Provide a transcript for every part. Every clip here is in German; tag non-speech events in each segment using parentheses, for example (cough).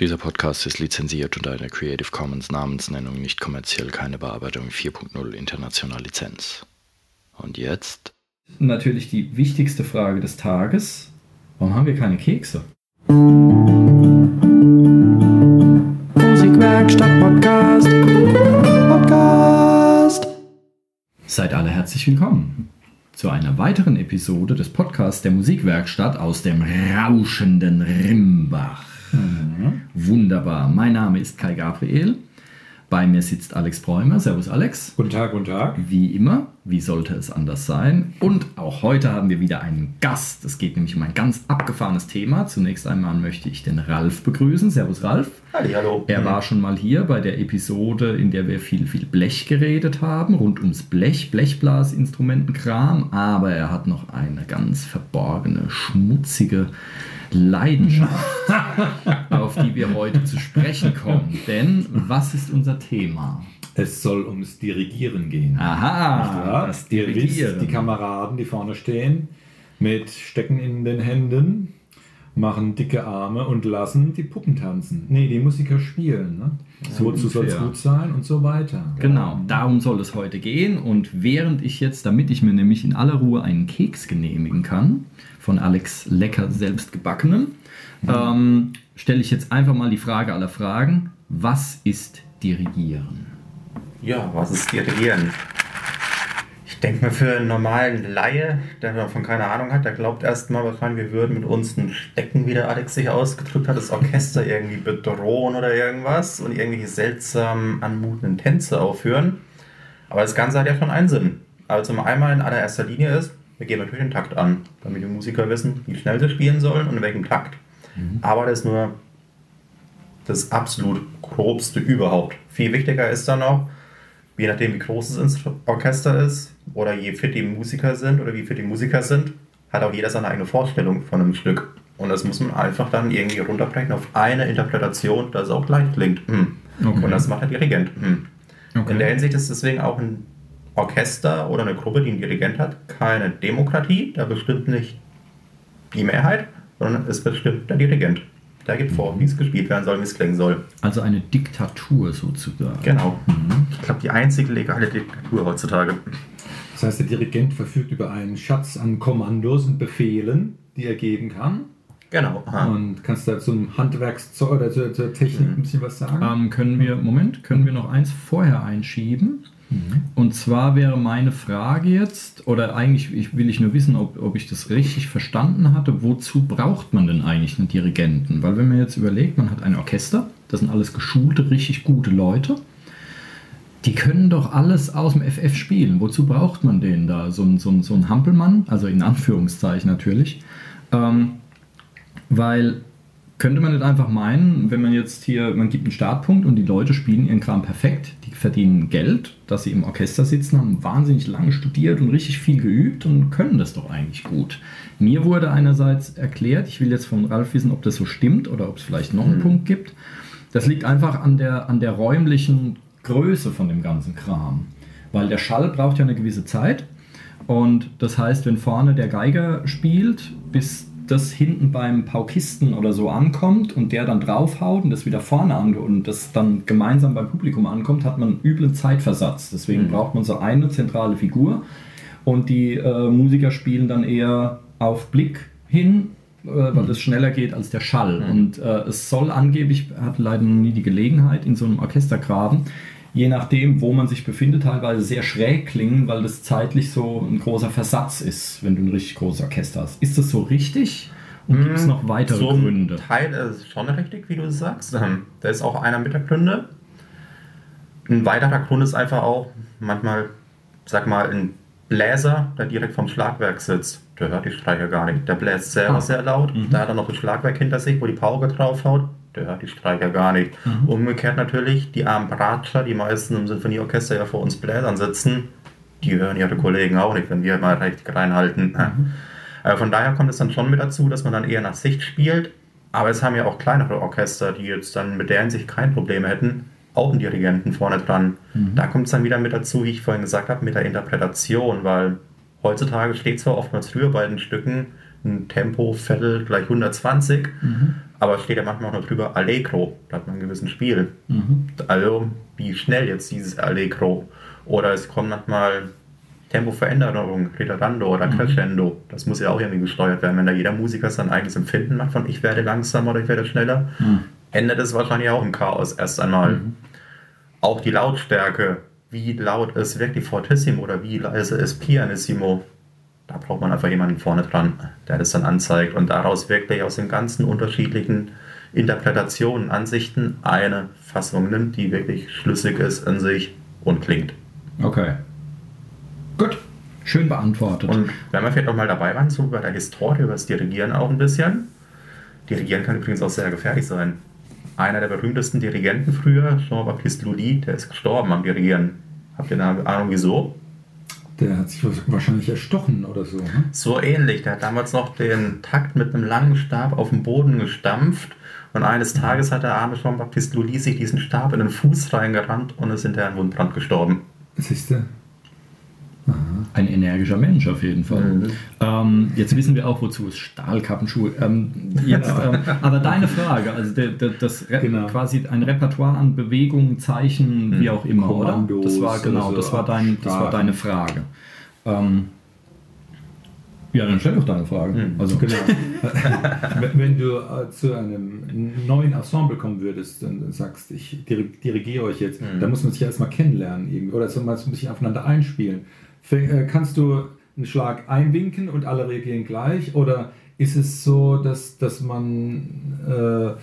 Dieser Podcast ist lizenziert unter einer Creative Commons Namensnennung nicht kommerziell keine Bearbeitung 4.0 international Lizenz. Und jetzt? Natürlich die wichtigste Frage des Tages. Warum haben wir keine Kekse? Musikwerkstatt Podcast. Podcast. Seid alle herzlich willkommen zu einer weiteren Episode des Podcasts der Musikwerkstatt aus dem rauschenden Rimbach. Mhm. Wunderbar. Mein Name ist Kai Gabriel. Bei mir sitzt Alex Bräumer. Servus Alex. Guten Tag, guten Tag. Wie immer, wie sollte es anders sein? Und auch heute haben wir wieder einen Gast. Es geht nämlich um ein ganz abgefahrenes Thema. Zunächst einmal möchte ich den Ralf begrüßen. Servus Ralf. Halli, hallo. Er war schon mal hier bei der Episode, in der wir viel, viel Blech geredet haben, rund ums Blech, Blechblasinstrumentenkram. Aber er hat noch eine ganz verborgene, schmutzige Leidenschaft, auf die wir heute zu sprechen kommen. Denn was ist unser Thema? Es soll ums Dirigieren gehen. Aha, das Dirigieren. Die Kameraden, die vorne stehen, mit Stecken in den Händen, machen dicke Arme und lassen die Puppen tanzen. Nee, die Musiker spielen. Ne? So Wozu soll es gut sein und so weiter. Genau, darum soll es heute gehen. Und während ich jetzt, damit ich mir nämlich in aller Ruhe einen Keks genehmigen kann, von Alex Lecker selbst gebackenen, mhm. ähm, stelle ich jetzt einfach mal die Frage aller Fragen. Was ist Dirigieren? Ja, was ist Dirigieren? Ich denke mir für einen normalen Laie, der davon keine Ahnung hat, der glaubt erstmal wahrscheinlich, wir würden mit uns ein Stecken, wie der Alex sich ausgedrückt hat, das Orchester irgendwie bedrohen oder irgendwas und irgendwelche seltsam anmutenden Tänze aufführen. Aber das Ganze hat ja schon einen Sinn. Also einmal in allererster Linie ist, wir geben natürlich den Takt an, damit die Musiker wissen, wie schnell sie spielen sollen und in welchem Takt. Mhm. Aber das ist nur das absolut grobste überhaupt. Viel wichtiger ist dann noch, je nachdem wie groß das Orchester ist oder je fit die Musiker sind oder wie fit die Musiker sind, hat auch jeder seine eigene Vorstellung von einem Stück. Und das muss man einfach dann irgendwie runterbrechen auf eine Interpretation, dass es auch gleich klingt. Hm. Okay. Und das macht der Dirigent. Hm. Okay. In der Hinsicht ist deswegen auch ein Orchester oder eine Gruppe, die einen Dirigent hat, keine Demokratie. Da bestimmt nicht die Mehrheit, sondern es bestimmt der Dirigent. Der gibt vor, wie es gespielt werden soll, wie es klingen soll. Also eine Diktatur sozusagen. Genau. Mhm. Ich glaube, die einzige legale Diktatur heutzutage. Das heißt, der Dirigent verfügt über einen Schatz an Kommandos und Befehlen, die er geben kann. Genau. Aha. Und kannst du da zum Handwerkszeug oder zur, zur Technik mhm. ein bisschen was sagen? Ähm, können wir, Moment, können wir noch eins vorher einschieben? Mhm. Und zwar wäre meine Frage jetzt, oder eigentlich ich, will ich nur wissen, ob, ob ich das richtig verstanden hatte, wozu braucht man denn eigentlich einen Dirigenten? Weil wenn man jetzt überlegt, man hat ein Orchester, das sind alles geschulte, richtig gute Leute, die können doch alles aus dem FF spielen. Wozu braucht man den da? So ein, so ein, so ein Hampelmann, also in Anführungszeichen natürlich. Ähm, weil könnte man nicht einfach meinen, wenn man jetzt hier, man gibt einen Startpunkt und die Leute spielen ihren Kram perfekt, die verdienen Geld, dass sie im Orchester sitzen, haben wahnsinnig lange studiert und richtig viel geübt und können das doch eigentlich gut. Mir wurde einerseits erklärt, ich will jetzt von Ralf wissen, ob das so stimmt oder ob es vielleicht noch einen mhm. Punkt gibt. Das liegt einfach an der, an der räumlichen Größe von dem ganzen Kram. Weil der Schall braucht ja eine gewisse Zeit. Und das heißt, wenn vorne der Geiger spielt, bis das hinten beim Paukisten oder so ankommt und der dann draufhaut und das wieder vorne an und das dann gemeinsam beim Publikum ankommt, hat man einen üblen Zeitversatz. Deswegen mhm. braucht man so eine zentrale Figur und die äh, Musiker spielen dann eher auf Blick hin, äh, weil mhm. das schneller geht als der Schall. Mhm. Und äh, es soll angeblich, hatte leider noch nie die Gelegenheit, in so einem Orchestergraben, je nachdem, wo man sich befindet, teilweise sehr schräg klingen, weil das zeitlich so ein großer Versatz ist, wenn du ein richtig großes Orchester hast. Ist das so richtig? Und gibt es hm, noch weitere so Gründe? Teil ist schon richtig, wie du sagst. Ähm, da ist auch einer mit der Gründe. Ein weiterer Grund ist einfach auch, manchmal, sag mal, ein Bläser, der direkt vom Schlagwerk sitzt, der hört die Streicher gar nicht. Der bläst selber ah. sehr laut, mhm. da hat er noch ein Schlagwerk hinter sich, wo die Pauke draufhaut, der hört die Streicher gar nicht. Mhm. Umgekehrt natürlich, die armen Bratscher, die meisten im Sinfonieorchester ja vor uns Bläsern sitzen, die hören ihre Kollegen auch nicht, wenn wir mal richtig reinhalten. Mhm. (laughs) Äh, von daher kommt es dann schon mit dazu, dass man dann eher nach Sicht spielt. Aber es haben ja auch kleinere Orchester, die jetzt dann mit der Hinsicht kein Problem hätten, auch einen Dirigenten vorne dran. Mhm. Da kommt es dann wieder mit dazu, wie ich vorhin gesagt habe, mit der Interpretation, weil heutzutage steht zwar oftmals früher bei den Stücken ein Tempo Viertel gleich 120, mhm. Aber steht ja manchmal auch noch drüber Allegro, da hat man einen gewissen Spiel. Mhm. Also wie schnell jetzt dieses Allegro. Oder es kommt manchmal Tempoveränderung, Ritardando oder mhm. Crescendo. Das muss ja auch irgendwie gesteuert werden. Wenn da jeder Musiker sein eigenes Empfinden macht von ich werde langsamer oder ich werde schneller, mhm. endet es wahrscheinlich auch im Chaos erst einmal. Mhm. Auch die Lautstärke, wie laut ist wirklich Fortissimo oder wie leise ist Pianissimo. Da braucht man einfach jemanden vorne dran, der das dann anzeigt und daraus wirklich aus den ganzen unterschiedlichen Interpretationen, Ansichten eine Fassung nimmt, die wirklich schlüssig ist in sich und klingt. Okay. Gut. Schön beantwortet. Und wenn wir vielleicht auch mal dabei waren, so bei der Historie, über das Dirigieren auch ein bisschen. Dirigieren kann übrigens auch sehr gefährlich sein. Einer der berühmtesten Dirigenten früher, Jean-Baptiste Lully, der ist gestorben am Dirigieren. Habt ihr eine Ahnung wieso? Der hat sich wahrscheinlich erstochen oder so. Ne? So ähnlich. Der hat damals noch den Takt mit einem langen Stab auf den Boden gestampft. Und eines Tages hat der arme Jean-Baptiste Lully sich diesen Stab in den Fuß reingerannt und ist hinterher an Wundbrand gestorben. Siehst du? Ein energischer Mensch auf jeden Fall. Mhm. Ähm, jetzt wissen wir auch, wozu es Stahlkappenschuhe. Ähm, jetzt, (laughs) ähm, aber deine Frage, also der, der, das genau. quasi ein Repertoire an Bewegungen, Zeichen, mhm. wie auch immer, Kommandos oder? Das war genau, das war, dein, das war deine Frage. Ähm, ja, dann stell doch deine Frage. Mhm. Also. Genau. (laughs) Wenn du äh, zu einem neuen Ensemble kommen würdest und sagst, ich dirigiere euch jetzt, mhm. dann muss man sich erstmal kennenlernen irgendwie. oder man muss sich aufeinander einspielen. Äh, kannst du einen Schlag einwinken und alle reagieren gleich? Oder ist es so, dass, dass man äh,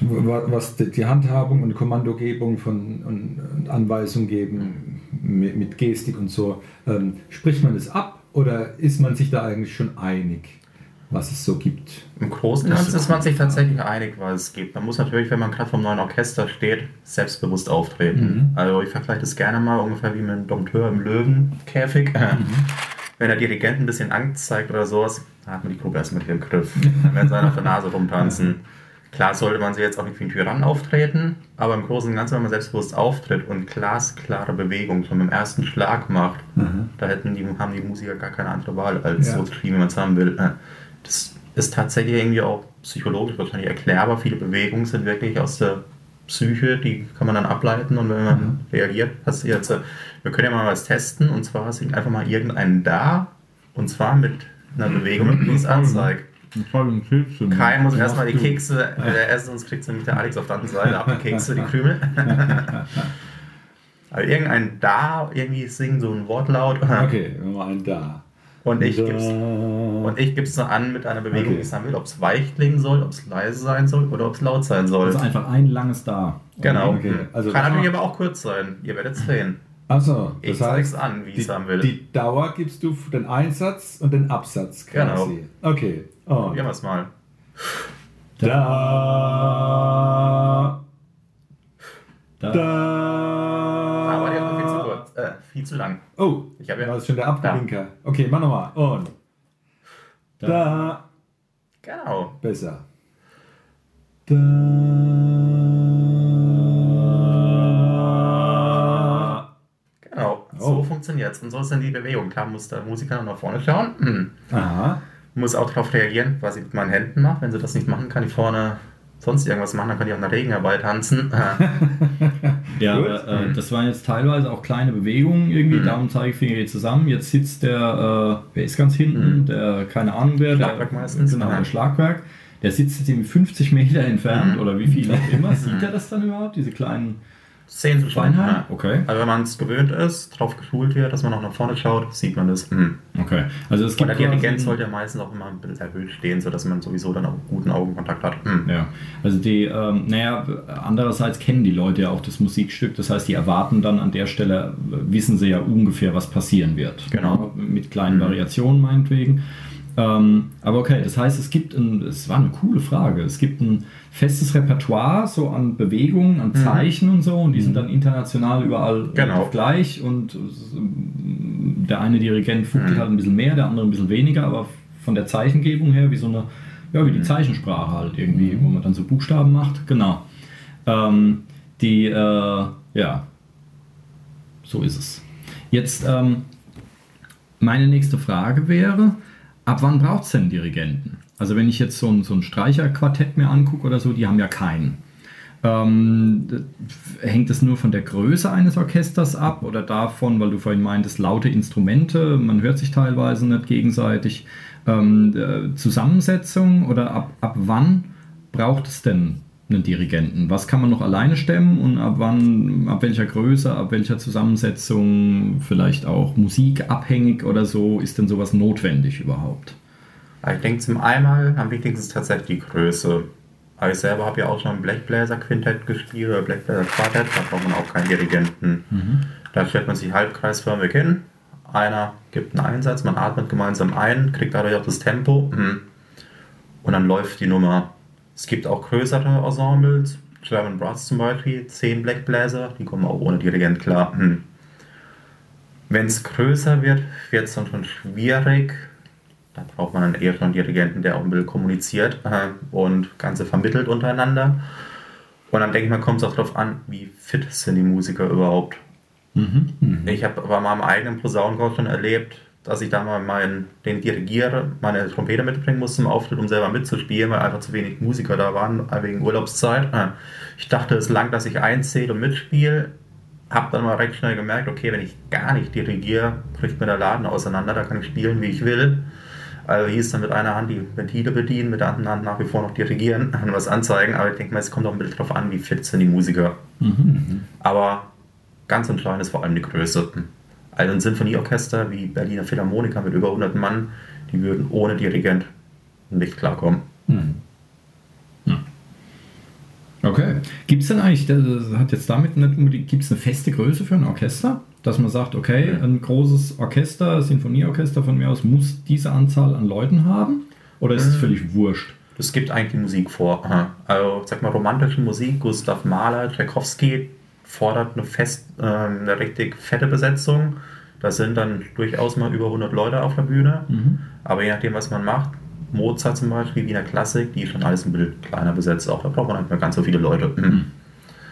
was die Handhabung und Kommandogebung von und Anweisungen geben mit, mit Gestik und so, ähm, spricht man es ab oder ist man sich da eigentlich schon einig? Was es so gibt. Im Großen und Ganzen ist man sich tatsächlich einig, was es gibt. Man muss natürlich, wenn man gerade vom neuen Orchester steht, selbstbewusst auftreten. Mhm. Also ich vergleiche das gerne mal ungefähr wie mit einem Dompteur im Löwenkäfig. Mhm. (laughs) Wenn der Dirigent ein bisschen Angst zeigt oder sowas, dann hat man die Gruppe erstmal im Griff. Dann werden sie auf der Nase rumtanzen. (laughs) Klar sollte man sich jetzt auch nicht wie ein Tyrann auftreten, aber im Großen und Ganzen, wenn man selbstbewusst auftritt und glasklare Bewegungen schon beim ersten Schlag macht, mhm. da hätten die, haben die Musiker gar keine andere Wahl, als ja. so zu spielen, wie man es haben will das ist tatsächlich irgendwie auch psychologisch wahrscheinlich erklärbar. Viele Bewegungen sind wirklich aus der Psyche, die kann man dann ableiten und wenn man mhm. reagiert, passiert es. Wir können ja mal was testen und zwar singt einfach mal irgendeinen da und zwar mit einer Bewegung, die es anzeigt. Kai muss erstmal die Kekse äh, essen, sonst kriegt nämlich der Alex auf der anderen Seite ab die Kekse, die Krümel. (laughs) Aber irgendein da irgendwie singen, so ein Wortlaut. Okay, mal ein da. Und ich gebe es so an mit einer Bewegung, okay. die ich sagen will, ob es weich klingen soll, ob es leise sein soll oder ob es laut sein soll. Also einfach ein langes Da. Genau. Okay. Also Kann natürlich aber auch kurz sein. Ihr werdet es sehen. Achso, ich zeige es an, wie ich es haben will. Die Dauer gibst du für den Einsatz und den Absatz quasi. Genau. Okay. Oh. Probieren wir es mal. Da. Da. da viel zu lang. Oh, ich habe ja. Das ist schon der Abwinker. Okay, mach nochmal. Und. Da. da. Genau. Besser. Da. Genau, oh. so funktioniert es. Und so ist dann die Bewegung. Klar muss der Musiker nach vorne schauen. Hm. Aha. Muss auch darauf reagieren, was ich mit meinen Händen mache. Wenn sie das nicht machen, kann ich vorne sonst irgendwas machen, dann kann ich auch in der Regenarbeit tanzen. (laughs) (laughs) ja, aber, äh, das waren jetzt teilweise auch kleine Bewegungen irgendwie, mhm. Daumen, Zeigefinger geht zusammen. Jetzt sitzt der, äh, wer ist ganz hinten, mhm. der, keine Ahnung wer. Schlagwerk der, meistens. Genau, der Schlagwerk. Der sitzt jetzt irgendwie 50 Meter entfernt mhm. oder wie viel auch immer. Sieht er das dann überhaupt, diese kleinen Sehen Sie schon. Ja. Okay. Also wenn man es gewöhnt ist, darauf geschult wird, dass man auch nach vorne schaut, sieht man das. Mhm. Okay. Also es gibt Und der Dirigent sollte ja meistens auch immer ein bisschen erhöht stehen, sodass man sowieso dann auch guten Augenkontakt hat. Mhm. Ja. Also die, ähm, naja, andererseits kennen die Leute ja auch das Musikstück, das heißt, die erwarten dann an der Stelle, wissen sie ja ungefähr, was passieren wird. Genau. Mit kleinen mhm. Variationen meinetwegen. Ähm, aber okay, das heißt, es gibt ein, es war eine coole Frage, es gibt ein festes Repertoire so an Bewegungen, an mhm. Zeichen mhm. und so und die sind mhm. dann international überall genau. gleich und äh, der eine Dirigent fuchtelt mhm. halt ein bisschen mehr, der andere ein bisschen weniger, aber von der Zeichengebung her wie so eine, ja, wie die mhm. Zeichensprache halt irgendwie, wo man dann so Buchstaben macht, genau. Ähm, die, äh, ja, so ist es. Jetzt, ähm, meine nächste Frage wäre, Ab wann braucht es denn Dirigenten? Also wenn ich jetzt so ein, so ein Streicherquartett mir angucke oder so, die haben ja keinen. Ähm, hängt es nur von der Größe eines Orchesters ab oder davon, weil du vorhin meintest, laute Instrumente, man hört sich teilweise nicht gegenseitig. Ähm, äh, Zusammensetzung oder ab, ab wann braucht es denn einen Dirigenten? Was kann man noch alleine stemmen und ab wann, ab welcher Größe, ab welcher Zusammensetzung, vielleicht auch musikabhängig oder so, ist denn sowas notwendig überhaupt? Ich denke zum einmal am wichtigsten ist tatsächlich die Größe. Aber ich selber habe ja auch schon ein Blechbläser-Quintett gespielt oder Blechbläser-Quartett, da braucht man auch keinen Dirigenten. Mhm. Da stellt man sich halbkreisförmig hin, einer gibt einen Einsatz, man atmet gemeinsam ein, kriegt dadurch auch das Tempo mhm. und dann läuft die Nummer. Es gibt auch größere Ensembles, German Brass zum Beispiel, 10 Blechbläser, die kommen auch ohne Dirigent klar. Mhm. Wenn es größer wird, wird es dann schon schwierig, da braucht man dann eher schon einen Dirigenten, der auch ein bisschen kommuniziert äh, und Ganze vermittelt untereinander. Und dann denke ich mal, kommt es auch darauf an, wie fit sind die Musiker überhaupt. Mhm. Mhm. Ich habe aber mal im eigenen Posaunenchor schon erlebt, dass ich da mal meinen, den Dirigiere meine Trompete mitbringen musste zum Auftritt, um selber mitzuspielen, weil einfach zu wenig Musiker da waren, wegen Urlaubszeit. Äh, ich dachte, es lang, dass ich einzähle und mitspiele. Hab dann mal recht schnell gemerkt, okay, wenn ich gar nicht dirigiere, bricht mir der Laden auseinander, da kann ich spielen, wie ich will. Also hieß dann mit einer Hand die Ventile bedienen, mit der anderen Hand nach wie vor noch dirigieren (laughs) und was anzeigen. Aber ich denke mal, es kommt auch ein bisschen drauf an, wie fit sind die Musiker. Mhm. Aber ganz entscheidend ist vor allem die Größe. Also ein Sinfonieorchester wie Berliner Philharmoniker mit über 100 Mann, die würden ohne Dirigent nicht klarkommen. Mhm. Okay. Gibt es denn eigentlich, das hat jetzt damit nicht unbedingt, gibt es eine feste Größe für ein Orchester? Dass man sagt, okay, ein großes Orchester, Sinfonieorchester von mir aus, muss diese Anzahl an Leuten haben? Oder ist es mhm. völlig wurscht? Das gibt eigentlich die Musik vor. Also, sag mal, romantische Musik, Gustav Mahler, Tchaikovsky fordert eine, fest, äh, eine richtig fette Besetzung. Da sind dann durchaus mal über 100 Leute auf der Bühne. Mhm. Aber je nachdem, was man macht, Mozart zum Beispiel, Wiener Klassik, die ist schon alles ein bisschen kleiner besetzt. Auch da braucht man nicht mehr ganz so viele Leute. Mhm.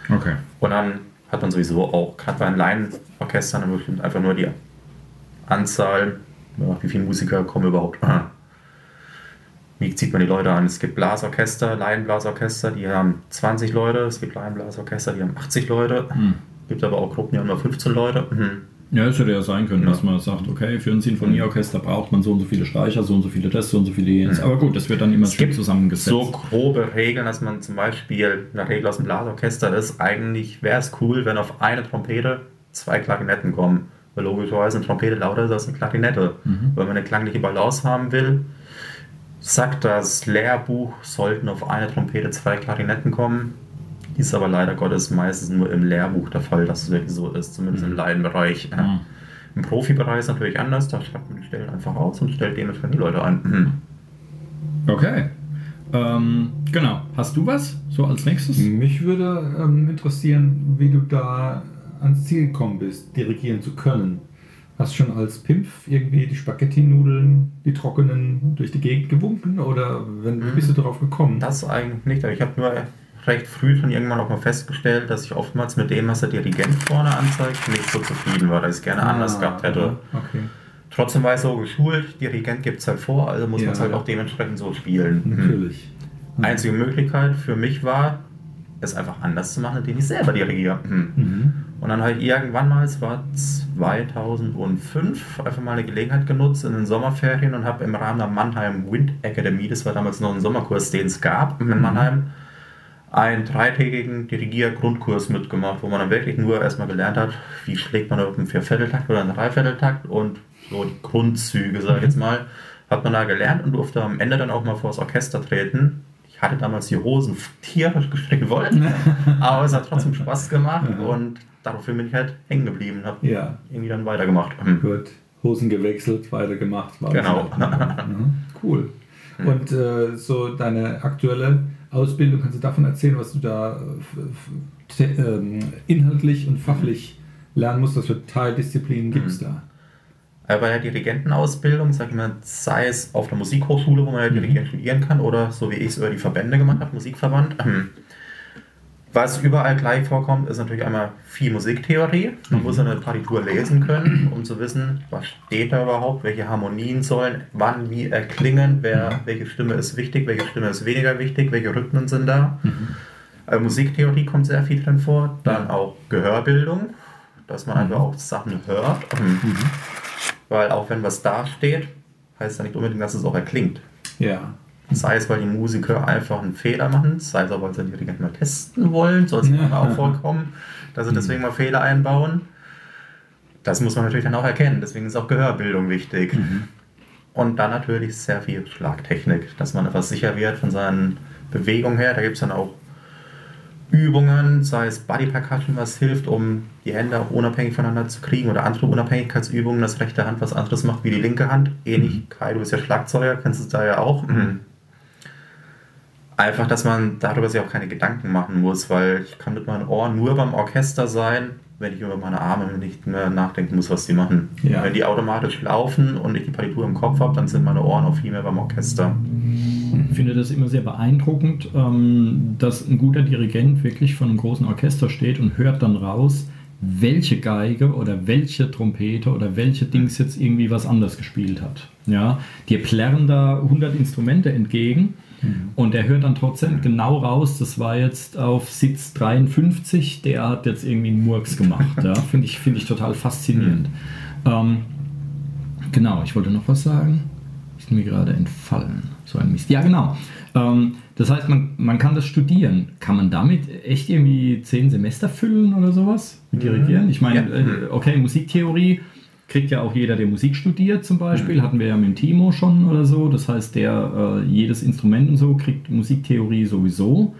Okay. Und dann hat man sowieso auch, gerade bei einem Laienorchester, dann bestimmt einfach nur die Anzahl, wie viele Musiker kommen überhaupt. Wie zieht man die Leute an? Es gibt Blasorchester, Laienblasorchester, die haben 20 Leute, es gibt Laienblasorchester, die haben 80 Leute, mhm. Es gibt aber auch Gruppen, die haben nur 15 Leute. Mhm. Ja, es hätte ja sein können, ja. dass man sagt, okay, für ein Sinfonieorchester braucht man so und so viele Streicher, so und so viele das, so und so viele jenes. Mhm. Aber gut, das wird dann immer es gibt zusammengesetzt. So grobe Regeln, dass man zum Beispiel eine Regel aus dem Blasorchester ist, eigentlich wäre es cool, wenn auf eine Trompete zwei Klarinetten kommen. Weil logischerweise eine Trompete lauter ist als eine Klarinette. Mhm. Wenn man eine klangliche Balance haben will, sagt das Lehrbuch, sollten auf eine Trompete zwei Klarinetten kommen ist aber leider Gottes meistens nur im Lehrbuch der Fall, dass es wirklich so ist, zumindest mhm. im Laienbereich. Mhm. Im Profibereich ist es natürlich anders, da schreibt man die Stellen einfach aus und stellt dementsprechend die Leute an. Mhm. Okay. Ähm, genau. Hast du was so als nächstes? Mich würde ähm, interessieren, wie du da ans Ziel gekommen bist, dirigieren zu können. Hast du schon als Pimpf irgendwie die Spaghetti-Nudeln, die trockenen, durch die Gegend gewunken oder wenn, wie bist du darauf gekommen? Das eigentlich nicht, ich habe nur recht früh schon irgendwann auch mal festgestellt, dass ich oftmals mit dem, was der Dirigent vorne anzeigt, nicht so zufrieden war, dass ich es gerne ah, anders gehabt hätte. Okay. Trotzdem war ich so geschult, Dirigent gibt es halt vor, also muss ja. man es halt auch dementsprechend so spielen. Mhm. Natürlich. Mhm. Einzige Möglichkeit für mich war, es einfach anders zu machen, indem ich selber dirigiere. Mhm. Mhm. Und dann habe ich irgendwann mal, es war 2005, einfach mal eine Gelegenheit genutzt in den Sommerferien und habe im Rahmen der Mannheim Wind Academy, das war damals noch ein Sommerkurs, den es gab in Mannheim, einen dreitägigen Dirigier-Grundkurs mitgemacht, wo man dann wirklich nur erstmal gelernt hat, wie schlägt man auf einen Viervierteltakt oder einen Dreivierteltakt und so die Grundzüge, sage ich jetzt mal, hat man da gelernt und durfte am Ende dann auch mal vor das Orchester treten. Ich hatte damals die Hosen tierisch gestrickt wollen, (laughs) aber es hat trotzdem Spaß gemacht ja. und daraufhin bin ich halt hängen geblieben und habe ja. irgendwie dann weitergemacht. Gut, Hosen gewechselt, weitergemacht. genau. Cool. Und äh, so deine aktuelle Ausbildung, kannst du davon erzählen, was du da äh, inhaltlich und fachlich lernen musst, was für Teildisziplinen gibt es mhm. da? Bei der Dirigentenausbildung, sag ich mal, sei es auf der Musikhochschule, wo man ja mhm. Dirigieren studieren kann, oder so wie ich es über die Verbände gemacht habe, Musikverband, ähm, Was überall gleich vorkommt, ist natürlich einmal viel Musiktheorie. Man muss eine Partitur lesen können, um zu wissen, was steht da überhaupt, welche Harmonien sollen wann wie erklingen, wer, welche Stimme ist wichtig, welche Stimme ist weniger wichtig, welche Rhythmen sind da. Also Musiktheorie kommt sehr viel drin vor. Dann auch Gehörbildung, dass man einfach auch Sachen hört. Weil auch wenn was da steht, heißt ja nicht unbedingt, dass es auch erklingt. Ja. Sei es, weil die Musiker einfach einen Fehler machen, sei es auch, weil sie den Dirigenten mal testen wollen, soll es ja. (laughs) auch vorkommen, dass sie deswegen mal Fehler einbauen. Das muss man natürlich dann auch erkennen, deswegen ist auch Gehörbildung wichtig. Mhm. Und dann natürlich sehr viel Schlagtechnik, dass man etwas sicher wird von seinen Bewegungen her. Da gibt es dann auch Übungen, sei es Body Percussion, was hilft, um die Hände auch unabhängig voneinander zu kriegen oder andere Unabhängigkeitsübungen, dass rechte Hand was anderes macht wie die linke Hand. Ähnlich, mhm. Kai, du bist ja Schlagzeuger, kennst du da ja auch. Mhm. Einfach, dass man darüber sich auch keine Gedanken machen muss, weil ich kann mit meinen Ohren nur beim Orchester sein, wenn ich über meine Arme nicht mehr nachdenken muss, was die machen. Ja. Wenn die automatisch laufen und ich die Partitur im Kopf habe, dann sind meine Ohren auch viel mehr beim Orchester. Ich finde das immer sehr beeindruckend, ähm, dass ein guter Dirigent wirklich von einem großen Orchester steht und hört dann raus, welche Geige oder welche Trompete oder welche Dings jetzt irgendwie was anders gespielt hat. Ja, dir plärren da 100 Instrumente entgegen Mhm. Und er hört dann trotzdem genau raus, das war jetzt auf Sitz 53, der hat jetzt irgendwie einen Murks gemacht. (laughs) Ja? Finde ich, find ich total faszinierend. Mhm. Ähm, genau, ich wollte noch was sagen. Ist mir gerade entfallen. So ein Mist. Ja, genau. Ähm, das heißt, man, man kann das studieren. Kann man damit echt irgendwie zehn Semester füllen oder sowas? Dirigieren? Mhm. Ich meine, äh, okay, Musiktheorie kriegt ja auch jeder, der Musik studiert zum Beispiel, mhm. hatten wir ja mit Timo schon oder so. Das heißt, der äh, jedes Instrument und so kriegt Musiktheorie sowieso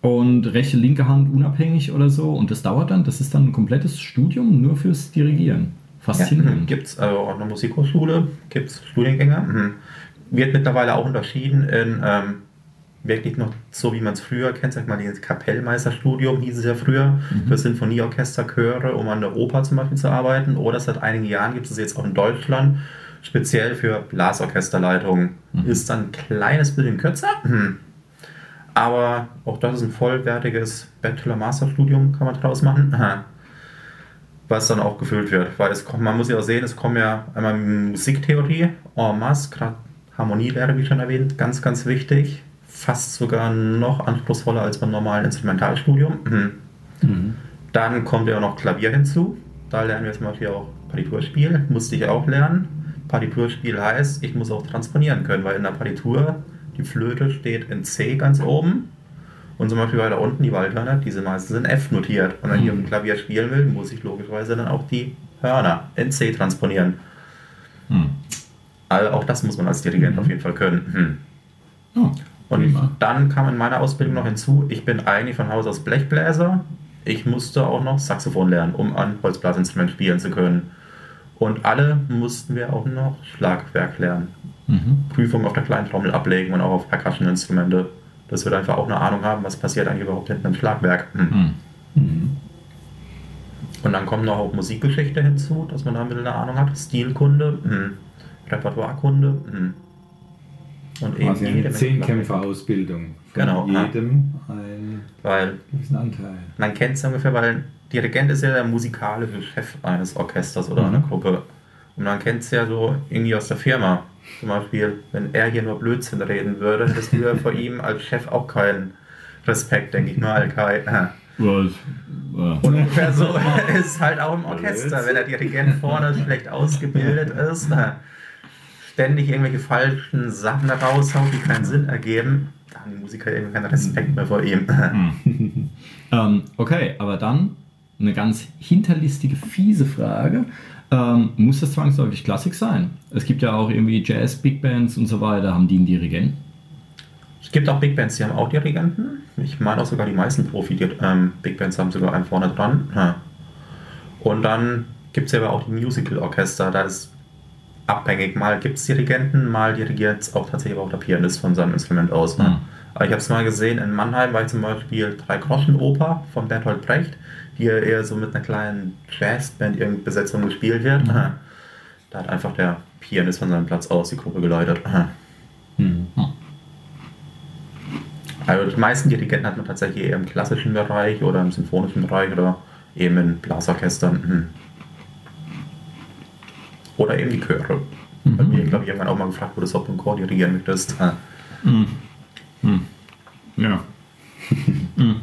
und rechte, linke Hand unabhängig oder so. Und das dauert dann, das ist dann ein komplettes Studium nur fürs Dirigieren. Faszinierend. Ja, gibt es also auch eine Musikhochschule, gibt es Studiengänge. Mhm. Wird mittlerweile auch unterschieden in ähm, wirklich noch so, wie man es früher kennt, sag mal, dieses Kapellmeisterstudium hieß es ja früher, mhm. für Sinfonieorchester, Chöre, um an der Oper zum Beispiel zu arbeiten. Oder seit einigen Jahren gibt es jetzt auch in Deutschland, speziell für Blasorchesterleitungen. Mhm. Ist dann ein kleines bisschen kürzer, mhm. aber auch das ist ein vollwertiges Bachelor-Master-Studium, kann man daraus machen. Was dann auch gefüllt wird, weil es kommt, man muss ja auch sehen, es kommen ja einmal Musiktheorie en masse, gerade Harmonielehre, wie schon erwähnt, ganz, ganz wichtig fast sogar noch anspruchsvoller als beim normalen Instrumentalstudium. Mhm. Mhm. Dann kommt ja noch Klavier hinzu. Da lernen wir zum Beispiel auch Partiturspiel. Musste ich auch lernen. Partiturspiel heißt, ich muss auch transponieren können, weil in der Partitur die Flöte steht in C ganz oben. Und zum Beispiel weiter unten die Waldhörner, diese meistens in F notiert. Und wenn ich auf dem Klavier spielen will, muss ich logischerweise dann auch die Hörner in C transponieren. Mhm. Also auch das muss man als Dirigent mhm. auf jeden Fall können. Mhm. Oh. Und Prima. dann kam in meiner Ausbildung noch hinzu, ich bin eigentlich von Haus aus Blechbläser. Ich musste auch noch Saxophon lernen, um ein Holzblasinstrument spielen zu können. Und alle mussten wir auch noch Schlagwerk lernen. Mhm. Prüfungen auf der kleinen Trommel ablegen und auch auf Percussion-Instrumente. Dass wir einfach auch eine Ahnung haben, was passiert eigentlich überhaupt hinten im Schlagwerk. Mhm. Mhm. Und dann kommt noch auch Musikgeschichte hinzu, dass man da ein bisschen eine Ahnung hat. Stilkunde, mhm. Repertoirekunde. Und eben eine Zehnkämpfer-Ausbildung. Genau. jedem einen weil gewissen Anteil. Man kennt es ungefähr, weil Dirigent ist ja der musikalische Chef eines Orchesters oder mhm. einer Gruppe. Und man kennt es ja so irgendwie aus der Firma. Zum Beispiel, wenn er hier nur Blödsinn reden würde, hättest du ja vor ihm als Chef auch keinen Respekt, denke ich mal. (laughs) Was? Und ungefähr so (laughs) ist halt auch im Orchester, wenn der Dirigent vorne schlecht ausgebildet ist ständig irgendwelche falschen Sachen raushaut, die keinen Sinn ergeben, da haben die Musiker irgendwie keinen Respekt mehr vor ihm. (laughs) ähm, okay, aber dann eine ganz hinterlistige, fiese Frage. Ähm, muss das zwangsläufig Klassik sein? Es gibt ja auch irgendwie Jazz, Big Bands und so weiter. Haben die einen Dirigenten? Es gibt auch Big Bands, die haben auch Dirigenten. Ich meine auch sogar die meisten Profi-Big ähm, Bands haben sogar einen vorne dran. Und dann gibt es ja aber auch die Musical-Orchester. Da ist abhängig. Mal gibt es Dirigenten, mal dirigiert es auch tatsächlich auch der Pianist von seinem Instrument aus. Ne? Mhm. Aber ich habe es mal gesehen, in Mannheim war ich zum Beispiel Drei-Groschen-Oper von Bertolt Brecht, die eher so mit einer kleinen Jazzband Besetzung gespielt wird. Mhm. Da hat einfach der Pianist von seinem Platz aus die Gruppe geleitet. Mhm. Also die meisten Dirigenten hat man tatsächlich eher im klassischen Bereich oder im symphonischen Bereich oder eben in Blasorchestern. Oder eben die Chöre. Mhm. Hat mir, glaube ich, irgendwann auch mal gefragt, wo du Sop und Chor dirigieren möchtest. Mhm. Mhm. Ja. (laughs) mhm.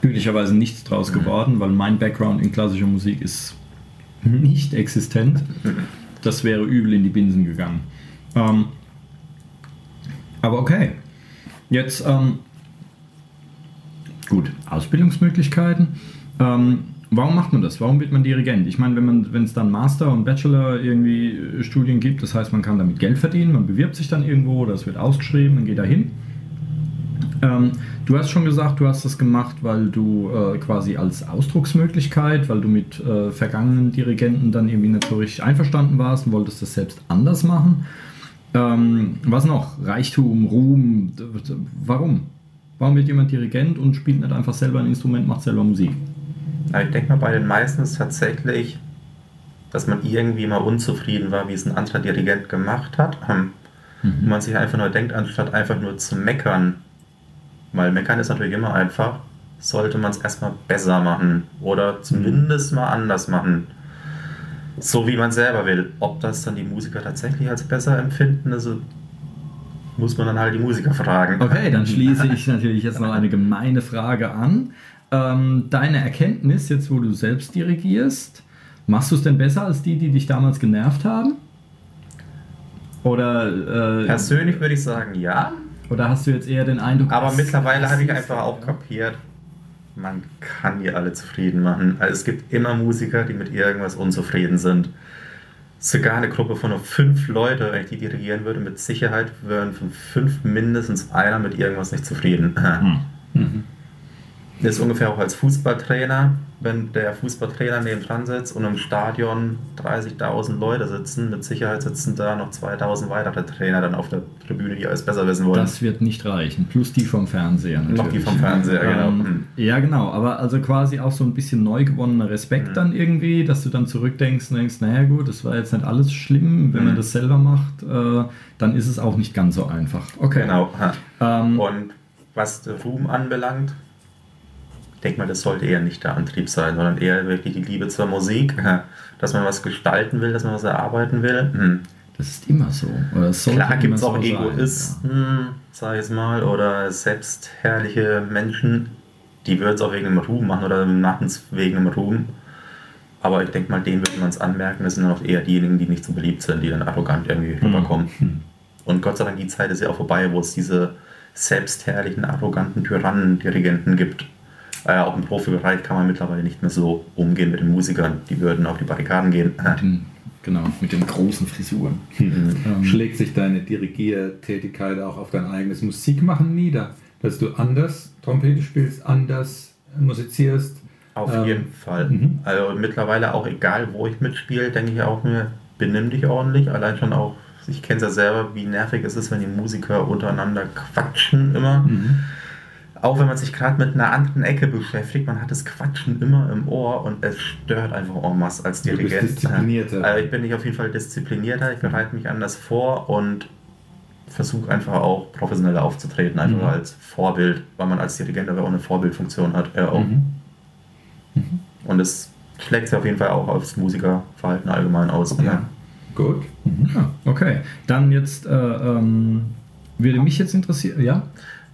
Glücklicherweise nichts draus mhm. geworden, weil mein Background in klassischer Musik ist nicht existent. Mhm. Das wäre übel in die Binsen gegangen. Ähm, aber okay. Jetzt, ähm, gut, Ausbildungsmöglichkeiten. Ähm, warum macht man das? Warum wird man Dirigent? Ich meine, wenn es dann Master- und Bachelor irgendwie äh, Studien gibt, das heißt, man kann damit Geld verdienen, man bewirbt sich dann irgendwo, das wird ausgeschrieben, man geht da hin. Ähm, du hast schon gesagt, du hast das gemacht, weil du äh, quasi als Ausdrucksmöglichkeit, weil du mit äh, vergangenen Dirigenten dann irgendwie nicht so richtig einverstanden warst und wolltest das selbst anders machen. Ähm, was noch? Reichtum, Ruhm. Warum? Warum wird jemand Dirigent und spielt nicht einfach selber ein Instrument, macht selber Musik? Ich denke mal, bei den meisten ist tatsächlich, dass man irgendwie mal unzufrieden war, wie es ein anderer Dirigent gemacht hat. Mhm. Und man sich einfach nur denkt, anstatt einfach nur zu meckern, weil meckern ist natürlich immer einfach, sollte man es erstmal besser machen oder zumindest mal anders machen. So wie man selber will. Ob das dann die Musiker tatsächlich als besser empfinden, also muss man dann halt die Musiker fragen. Okay, dann schließe (laughs) ich natürlich jetzt noch eine gemeine Frage an. Ähm, deine Erkenntnis, jetzt wo du selbst dirigierst, machst du es denn besser als die, die dich damals genervt haben? Oder äh, persönlich würde ich sagen, ja. Oder hast du jetzt eher den Eindruck, aber mittlerweile habe ich einfach auch kapiert, man kann die alle zufrieden machen. Also es gibt immer Musiker, die mit irgendwas unzufrieden sind. Sogar eine Gruppe von nur fünf Leuten, wenn ich die dirigieren würde, mit Sicherheit würden von fünf mindestens einer mit irgendwas nicht zufrieden. Mhm. Das ist ungefähr auch als Fußballtrainer wenn der Fußballtrainer neben dran sitzt und im Stadion 30.000 Leute sitzen, mit Sicherheit sitzen da noch 2.000 weitere Trainer dann auf der Tribüne, die alles besser wissen wollen. Das wird nicht reichen. Plus die vom Fernseher natürlich. Noch die vom Fernseher, genau. Ähm, hm. ja, genau. Aber also quasi auch so ein bisschen neu gewonnener Respekt mhm. dann irgendwie, dass du dann zurückdenkst und denkst, naja gut, das war jetzt nicht alles schlimm. Wenn mhm. man das selber macht, äh, dann ist es auch nicht ganz so einfach. Okay. Genau. Ähm, und was Ruhm anbelangt, denke mal, das sollte eher nicht der Antrieb sein, sondern eher wirklich die Liebe zur Musik, dass man was gestalten will, dass man was erarbeiten will. Hm. Das ist immer so. Klar gibt es auch so Egoisten, ja. sag ich mal, oder selbstherrliche Menschen, die würden es auch wegen dem Ruhm machen oder machen es wegen dem Ruhm. Aber ich denke mal, denen würde man es anmerken, das sind dann auch eher diejenigen, die nicht so beliebt sind, die dann arrogant irgendwie hm. rüberkommen. Hm. Und Gott sei Dank, die Zeit ist ja auch vorbei, wo es diese selbstherrlichen, arroganten Tyrannen-Dirigenten gibt. Äh, auch im Profibereich kann man mittlerweile nicht mehr so umgehen mit den Musikern. Die würden auf die Barrikaden gehen. (laughs) Mit den, genau, mit den großen Frisuren. Mhm. Ähm, Schlägt sich deine Dirigiertätigkeit auch auf dein eigenes Musikmachen nieder? Dass du anders Trompete spielst, anders musizierst? Auf ähm, jeden Fall. Mhm. Also mittlerweile auch egal, wo ich mitspiele, denke ich auch mir, benimm dich ordentlich. Allein schon auch, ich kenne es ja selber, wie nervig es ist, wenn die Musiker untereinander quatschen immer. Mhm auch wenn man sich gerade mit einer anderen Ecke beschäftigt, man hat das Quatschen immer im Ohr und es stört einfach en masse als Dirigent. Du bist disziplinierter. Also ich bin nicht auf jeden Fall disziplinierter, ich bereite mich anders vor und versuche einfach auch professioneller aufzutreten, einfach mhm. als Vorbild, weil man als Dirigent aber auch eine Vorbildfunktion hat. Äh, mhm. Mhm. Und es schlägt sich auf jeden Fall auch aufs Musikerverhalten allgemein aus. Ja, ja. gut. Mhm. Ah, okay, dann jetzt äh, ähm, würde mich jetzt interessieren, ja?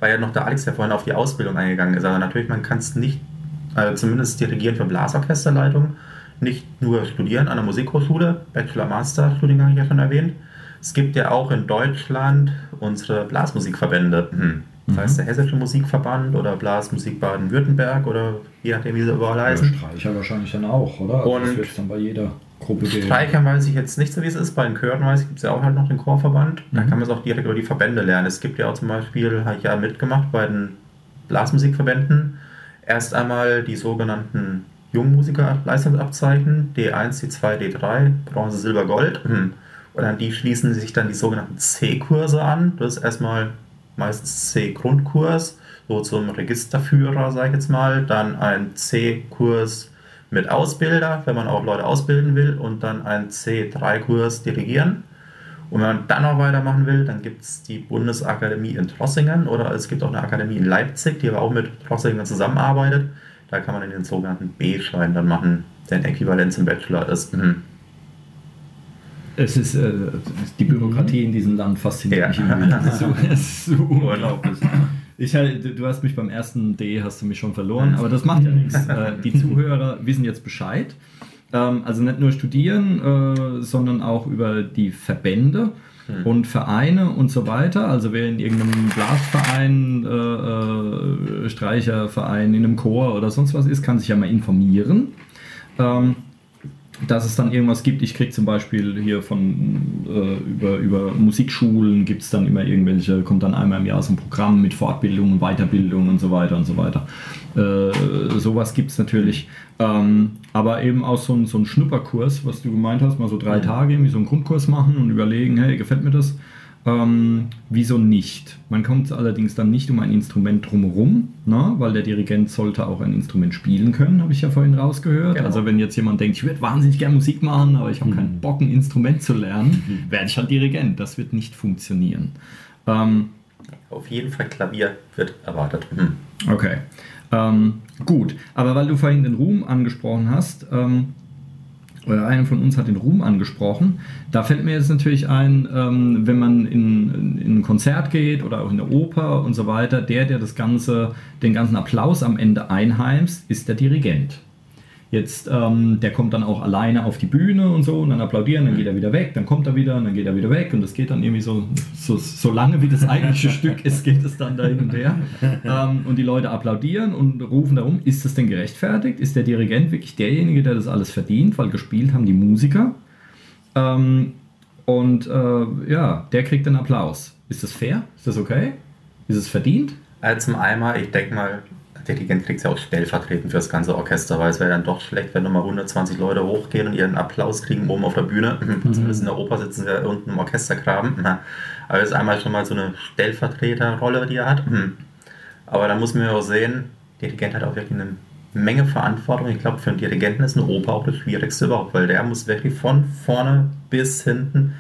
Weil ja noch der Alex ja vorhin auf die Ausbildung eingegangen ist. Aber natürlich, man kann es nicht, äh, zumindest dirigieren für Blasorchesterleitung, nicht nur studieren an der Musikhochschule, Bachelor-Master-Studiengang ich ja schon erwähnt. Es gibt ja auch in Deutschland unsere Blasmusikverbände. Hm. Das heißt, der Hessische Musikverband oder Blasmusik Baden-Württemberg oder je nachdem, wie sie überall heißen. Ja, Streicher wahrscheinlich dann auch, oder? Also und das wird dann bei jeder Gruppe Streichern weiß ich jetzt nicht so, wie es ist. Bei den Chören weiß ich, gibt es ja auch halt noch den Chorverband. Da mhm. kann man es auch direkt über die Verbände lernen. Es gibt ja auch zum Beispiel, habe ich ja mitgemacht bei den Blasmusikverbänden. Erst einmal die sogenannten Jungmusiker-Leistungsabzeichen, D1, D2, D3, Bronze, Silber, Gold. Mhm. Und an die schließen sich dann die sogenannten C-Kurse an. Das ist erstmal meistens C-Grundkurs, so zum Registerführer, sage ich jetzt mal. Dann ein C-Kurs mit Ausbilder, wenn man auch Leute ausbilden will, und dann ein C3-Kurs dirigieren. Und wenn man dann noch weitermachen will, dann gibt es die Bundesakademie in Trossingen oder es gibt auch eine Akademie in Leipzig, die aber auch mit Trossingen zusammenarbeitet. Da kann man den sogenannten B-Schein dann machen, der ein Äquivalent zum Bachelor ist. Mhm. Es ist äh, die Bürokratie in diesem Land fasziniert mich immer wieder. (laughs) Es ist so unglaublich. (laughs) Ich, du hast mich beim ersten D hast du mich schon verloren, aber das macht ja nichts. Äh, die Zuhörer (laughs) wissen jetzt Bescheid. Ähm, also nicht nur studieren, äh, sondern auch über die Verbände hm. und Vereine und so weiter. Also wer in irgendeinem Blasverein, äh, Streicherverein, in einem Chor oder sonst was ist, kann sich ja mal informieren. Ähm, dass es dann irgendwas gibt. Ich kriege zum Beispiel hier von äh, über, über Musikschulen gibt es dann immer irgendwelche, kommt dann einmal im Jahr so ein Programm mit Fortbildung und Weiterbildung und so weiter und so weiter. Äh, sowas gibt es natürlich. Ähm, aber eben auch so ein, so ein Schnupperkurs, was du gemeint hast, mal so drei mhm. Tage irgendwie so einen Grundkurs machen und überlegen, hey, gefällt mir das? Ähm, wieso nicht? Man kommt allerdings dann nicht um ein Instrument drumherum, ne? weil der Dirigent sollte auch ein Instrument spielen können, habe ich ja vorhin rausgehört. Genau. Also wenn jetzt jemand denkt, ich würde wahnsinnig gerne Musik machen, aber ich habe mhm. keinen Bock, ein Instrument zu lernen, (laughs) mhm. werde ich halt Dirigent. Das wird nicht funktionieren. Ähm, Auf jeden Fall Klavier wird erwartet. Mhm. Okay. Ähm, gut, aber weil du vorhin den Ruhm angesprochen hast, ähm, oder einer von uns hat den Ruhm angesprochen. Da fällt mir jetzt natürlich ein, ähm, wenn man in, in, ein Konzert geht oder auch in der Oper und so weiter, der, der das Ganze, den ganzen Applaus am Ende einheimst, ist der Dirigent. Jetzt, ähm, der kommt dann auch alleine auf die Bühne und so und dann applaudieren, dann geht er wieder weg, dann kommt er wieder und dann geht er wieder weg und das geht dann irgendwie so, so, so lange wie das eigentliche (laughs) Stück ist, geht es dann da hin und her. (laughs) Ähm, und die Leute applaudieren und rufen darum, ist das denn gerechtfertigt? Ist der Dirigent wirklich derjenige, der das alles verdient? Weil gespielt haben die Musiker. Ähm, und äh, ja, der kriegt den Applaus. Ist das fair? Ist das okay? Ist es verdient? Also zum Eimer, ich denke mal, der Dirigent kriegt es ja auch stellvertretend für das ganze Orchester, weil es wäre dann doch schlecht, wenn nochmal 120 Leute hochgehen und ihren Applaus kriegen oben auf der Bühne. (laughs) Mhm. Zumindest in der Oper sitzen sie ja unten im Orchestergraben. Aber es ist einmal schon mal so eine Stellvertreterrolle, die er hat. Mhm. Aber da muss man ja auch sehen, der Dirigent hat auch wirklich eine Menge Verantwortung. Ich glaube, für einen Dirigenten ist eine Oper auch das Schwierigste überhaupt, weil der muss wirklich von vorne bis hinten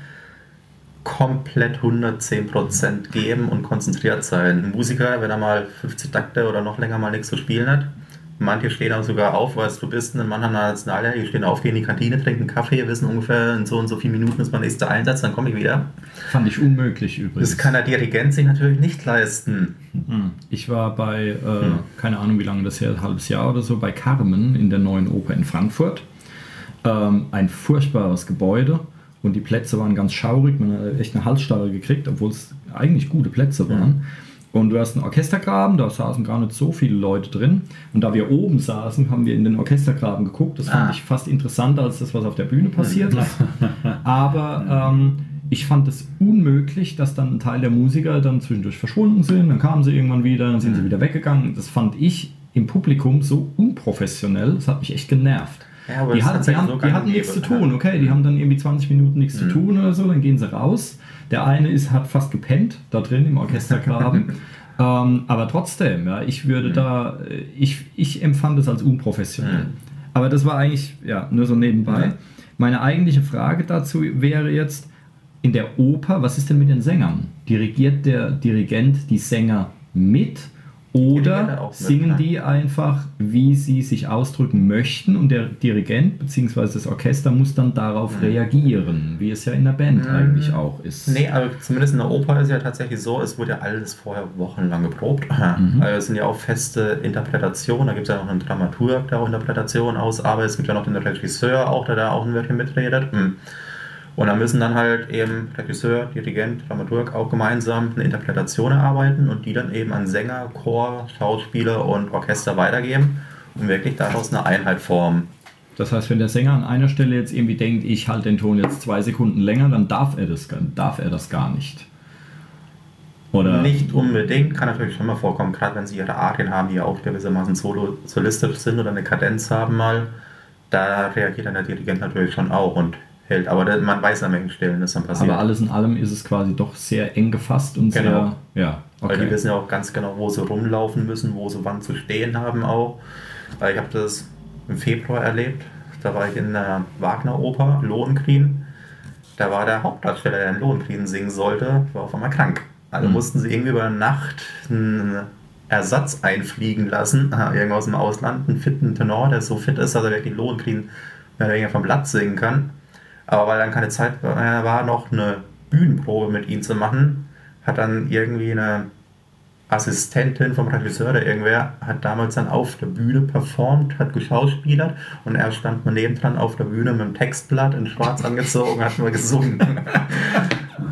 komplett 110% geben und konzentriert sein. Ein Musiker, wenn er mal 50 Takte oder noch länger mal nichts zu spielen hat, manche stehen auch sogar auf, weißt du bist ein Mann an der Nationaljahr, die stehen auf, gehen in die Kantine, trinken Kaffee, wissen ungefähr in so und so vielen Minuten ist mein nächster Einsatz, dann komme ich wieder. Fand ich unmöglich übrigens. Das kann der Dirigent sich natürlich nicht leisten. Hm. Ich war bei, äh, hm. keine Ahnung wie lange das her, ein halbes Jahr oder so, bei Carmen in der neuen Oper in Frankfurt. Ähm, ein furchtbares Gebäude und die Plätze waren ganz schaurig, man hat echt eine Halsstarre gekriegt, obwohl es eigentlich gute Plätze waren. Ja. Und du hast einen Orchestergraben, da saßen gar nicht so viele Leute drin. Und da wir oben saßen, haben wir in den Orchestergraben geguckt. Das fand ah. ich fast interessanter als das, was auf der Bühne passiert ist. (laughs) Aber ähm, ich fand es unmöglich, dass dann ein Teil der Musiker dann zwischendurch verschwunden sind. Dann kamen sie irgendwann wieder, dann sind sie wieder weggegangen. Das fand ich im Publikum so unprofessionell. Das hat mich echt genervt. Ja, die, hat, die, haben, so die hatten nichts zu tun, okay? Die haben dann irgendwie 20 Minuten nichts mhm. zu tun oder so, dann gehen sie raus. Der eine ist, hat fast gepennt da drin im Orchestergraben. (laughs) ähm, aber trotzdem, ja, ich würde mhm. da, ich, ich empfand es als unprofessionell. Mhm. Aber das war eigentlich, ja, nur so nebenbei. Meine eigentliche Frage dazu wäre jetzt, in der Oper, was ist denn mit den Sängern? Dirigiert der Dirigent die Sänger mit oder singen die einfach, wie sie sich ausdrücken möchten und der Dirigent bzw. das Orchester muss dann darauf reagieren, wie es ja in der Band mhm. eigentlich auch ist. Nee, aber zumindest in der Oper ist ja tatsächlich so, es wurde ja alles vorher wochenlang geprobt. Mhm. Also es sind ja auch feste Interpretationen, da gibt es ja noch einen Dramaturg, der auch Interpretationen ausarbeitet, es gibt ja noch den Regisseur auch, der da auch ein Wörtchen mitredet. Mhm. Und da müssen dann halt eben Regisseur, Dirigent, Dramaturg auch gemeinsam eine Interpretation erarbeiten und die dann eben an Sänger, Chor, Schauspieler und Orchester weitergeben und wirklich daraus eine Einheit formen. Das heißt, wenn der Sänger an einer Stelle jetzt irgendwie denkt, ich halte den Ton jetzt zwei Sekunden länger, dann darf er das, darf er das gar nicht. Oder? Nicht unbedingt, kann natürlich schon mal vorkommen, gerade wenn sie ihre Arien haben, die ja auch gewissermaßen solo solistisch sind oder eine Kadenz haben mal, da reagiert dann der Dirigent natürlich schon auch und hält. Aber man weiß an welchen Stellen das dann passiert. Aber alles in allem ist es quasi doch sehr eng gefasst und genau. sehr. Ja, okay. Weil die wissen ja auch ganz genau, wo sie rumlaufen müssen, wo sie wann zu stehen haben auch. Ich habe das im Februar erlebt. Da war ich in der Wagner-Oper, Lohengrin. da war der Hauptdarsteller, der den Lohnkriegen singen sollte, war auf einmal krank. Also Mhm. mussten sie irgendwie über Nacht einen Ersatz einfliegen lassen, (laughs) irgendwo aus dem Ausland, einen fitten Tenor, der so fit ist, dass er wirklich Lohnkriegen mehr oder weniger vom Blatt singen kann. Aber weil dann keine Zeit äh, war, noch eine Bühnenprobe mit ihm zu machen, hat dann irgendwie eine Assistentin vom Regisseur oder irgendwer hat damals dann auf der Bühne performt, hat geschauspielert und er stand mal nebendran auf der Bühne mit einem Textblatt in schwarz angezogen, hat nur gesungen. (laughs)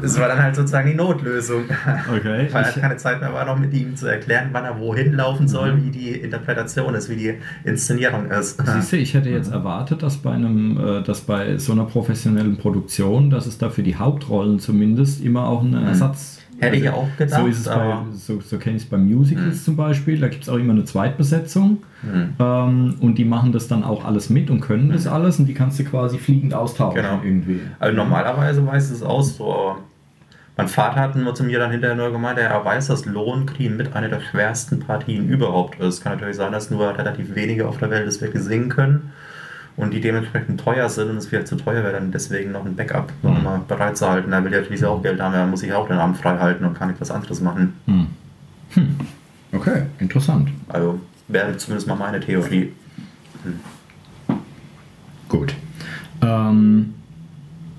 Es war dann halt sozusagen die Notlösung. Okay. (laughs) Weil er Ich, keine Zeit mehr war, noch mit ihm zu erklären, wann er wohin laufen soll, wie die Interpretation ist, wie die Inszenierung ist. (laughs) siehst du, ich hätte jetzt erwartet, dass bei einem, äh, dass bei so einer professionellen Produktion, dass es da für die Hauptrollen zumindest immer auch einen Ersatz. Mhm. Hätte ich auch gedacht, So ist es bei, Mhm. so, so kenne ich es bei Musicals zum Beispiel. Da gibt es auch immer eine Zweitbesetzung. Mhm. Ähm, und die machen das dann auch alles mit und können das alles und die kannst du quasi fliegend austauschen Genau. irgendwie. Also normalerweise weiß es auch so, mein Vater hat nur zu mir dann hinterher nur gemeint, er weiß, dass Lohnkrieg mit einer der schwersten Partien überhaupt ist. Kann natürlich sein, dass nur relativ wenige auf der Welt es wirklich singen können und die dementsprechend teuer sind und es vielleicht zu teuer wäre, dann deswegen noch ein Backup noch mal bereit zu halten. Er will ja schließlich auch Geld haben, er muss sich auch den Abend frei halten und kann etwas anderes machen. Hm. Hm. Okay, interessant. Also wäre zumindest mal meine Theorie. Gut. Ähm,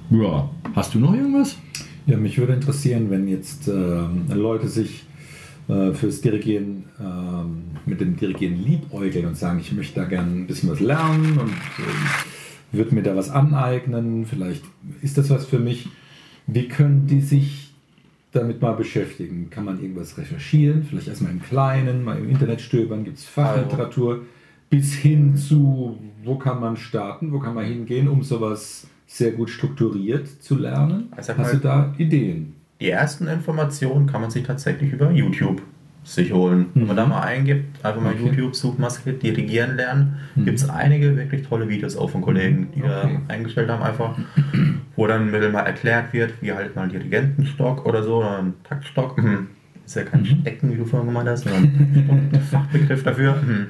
ja, hast du noch irgendwas? Ja, mich würde interessieren, wenn jetzt ähm, Leute sich äh, fürs Dirigieren ähm, mit dem Dirigieren liebäugeln und sagen, ich möchte da gerne ein bisschen was lernen und ähm, würde mir da was aneignen, vielleicht ist das was für mich. Wie können die sich damit mal beschäftigen? Kann man irgendwas recherchieren? Vielleicht erstmal im Kleinen, mal im Internet stöbern, gibt es Fachliteratur, bis hin zu, wo kann man starten, wo kann man hingehen, um sowas sehr gut strukturiert zu lernen? Sag Hast mal- du da Ideen? Die ersten Informationen kann man sich tatsächlich über YouTube sich holen. Wenn man Mhm. da mal eingibt, einfach mal Okay. YouTube-Suchmaske dirigieren lernen, Mhm. gibt es einige wirklich tolle Videos auch von Kollegen, die Okay. da eingestellt haben, einfach, wo dann mittel mal erklärt wird, wie halt mal ein Dirigentenstock oder so, oder ein Taktstock. Mhm. Ist ja kein Mhm. Stecken, wie du vorhin gemeint hast, sondern ein Fachbegriff dafür. Mhm.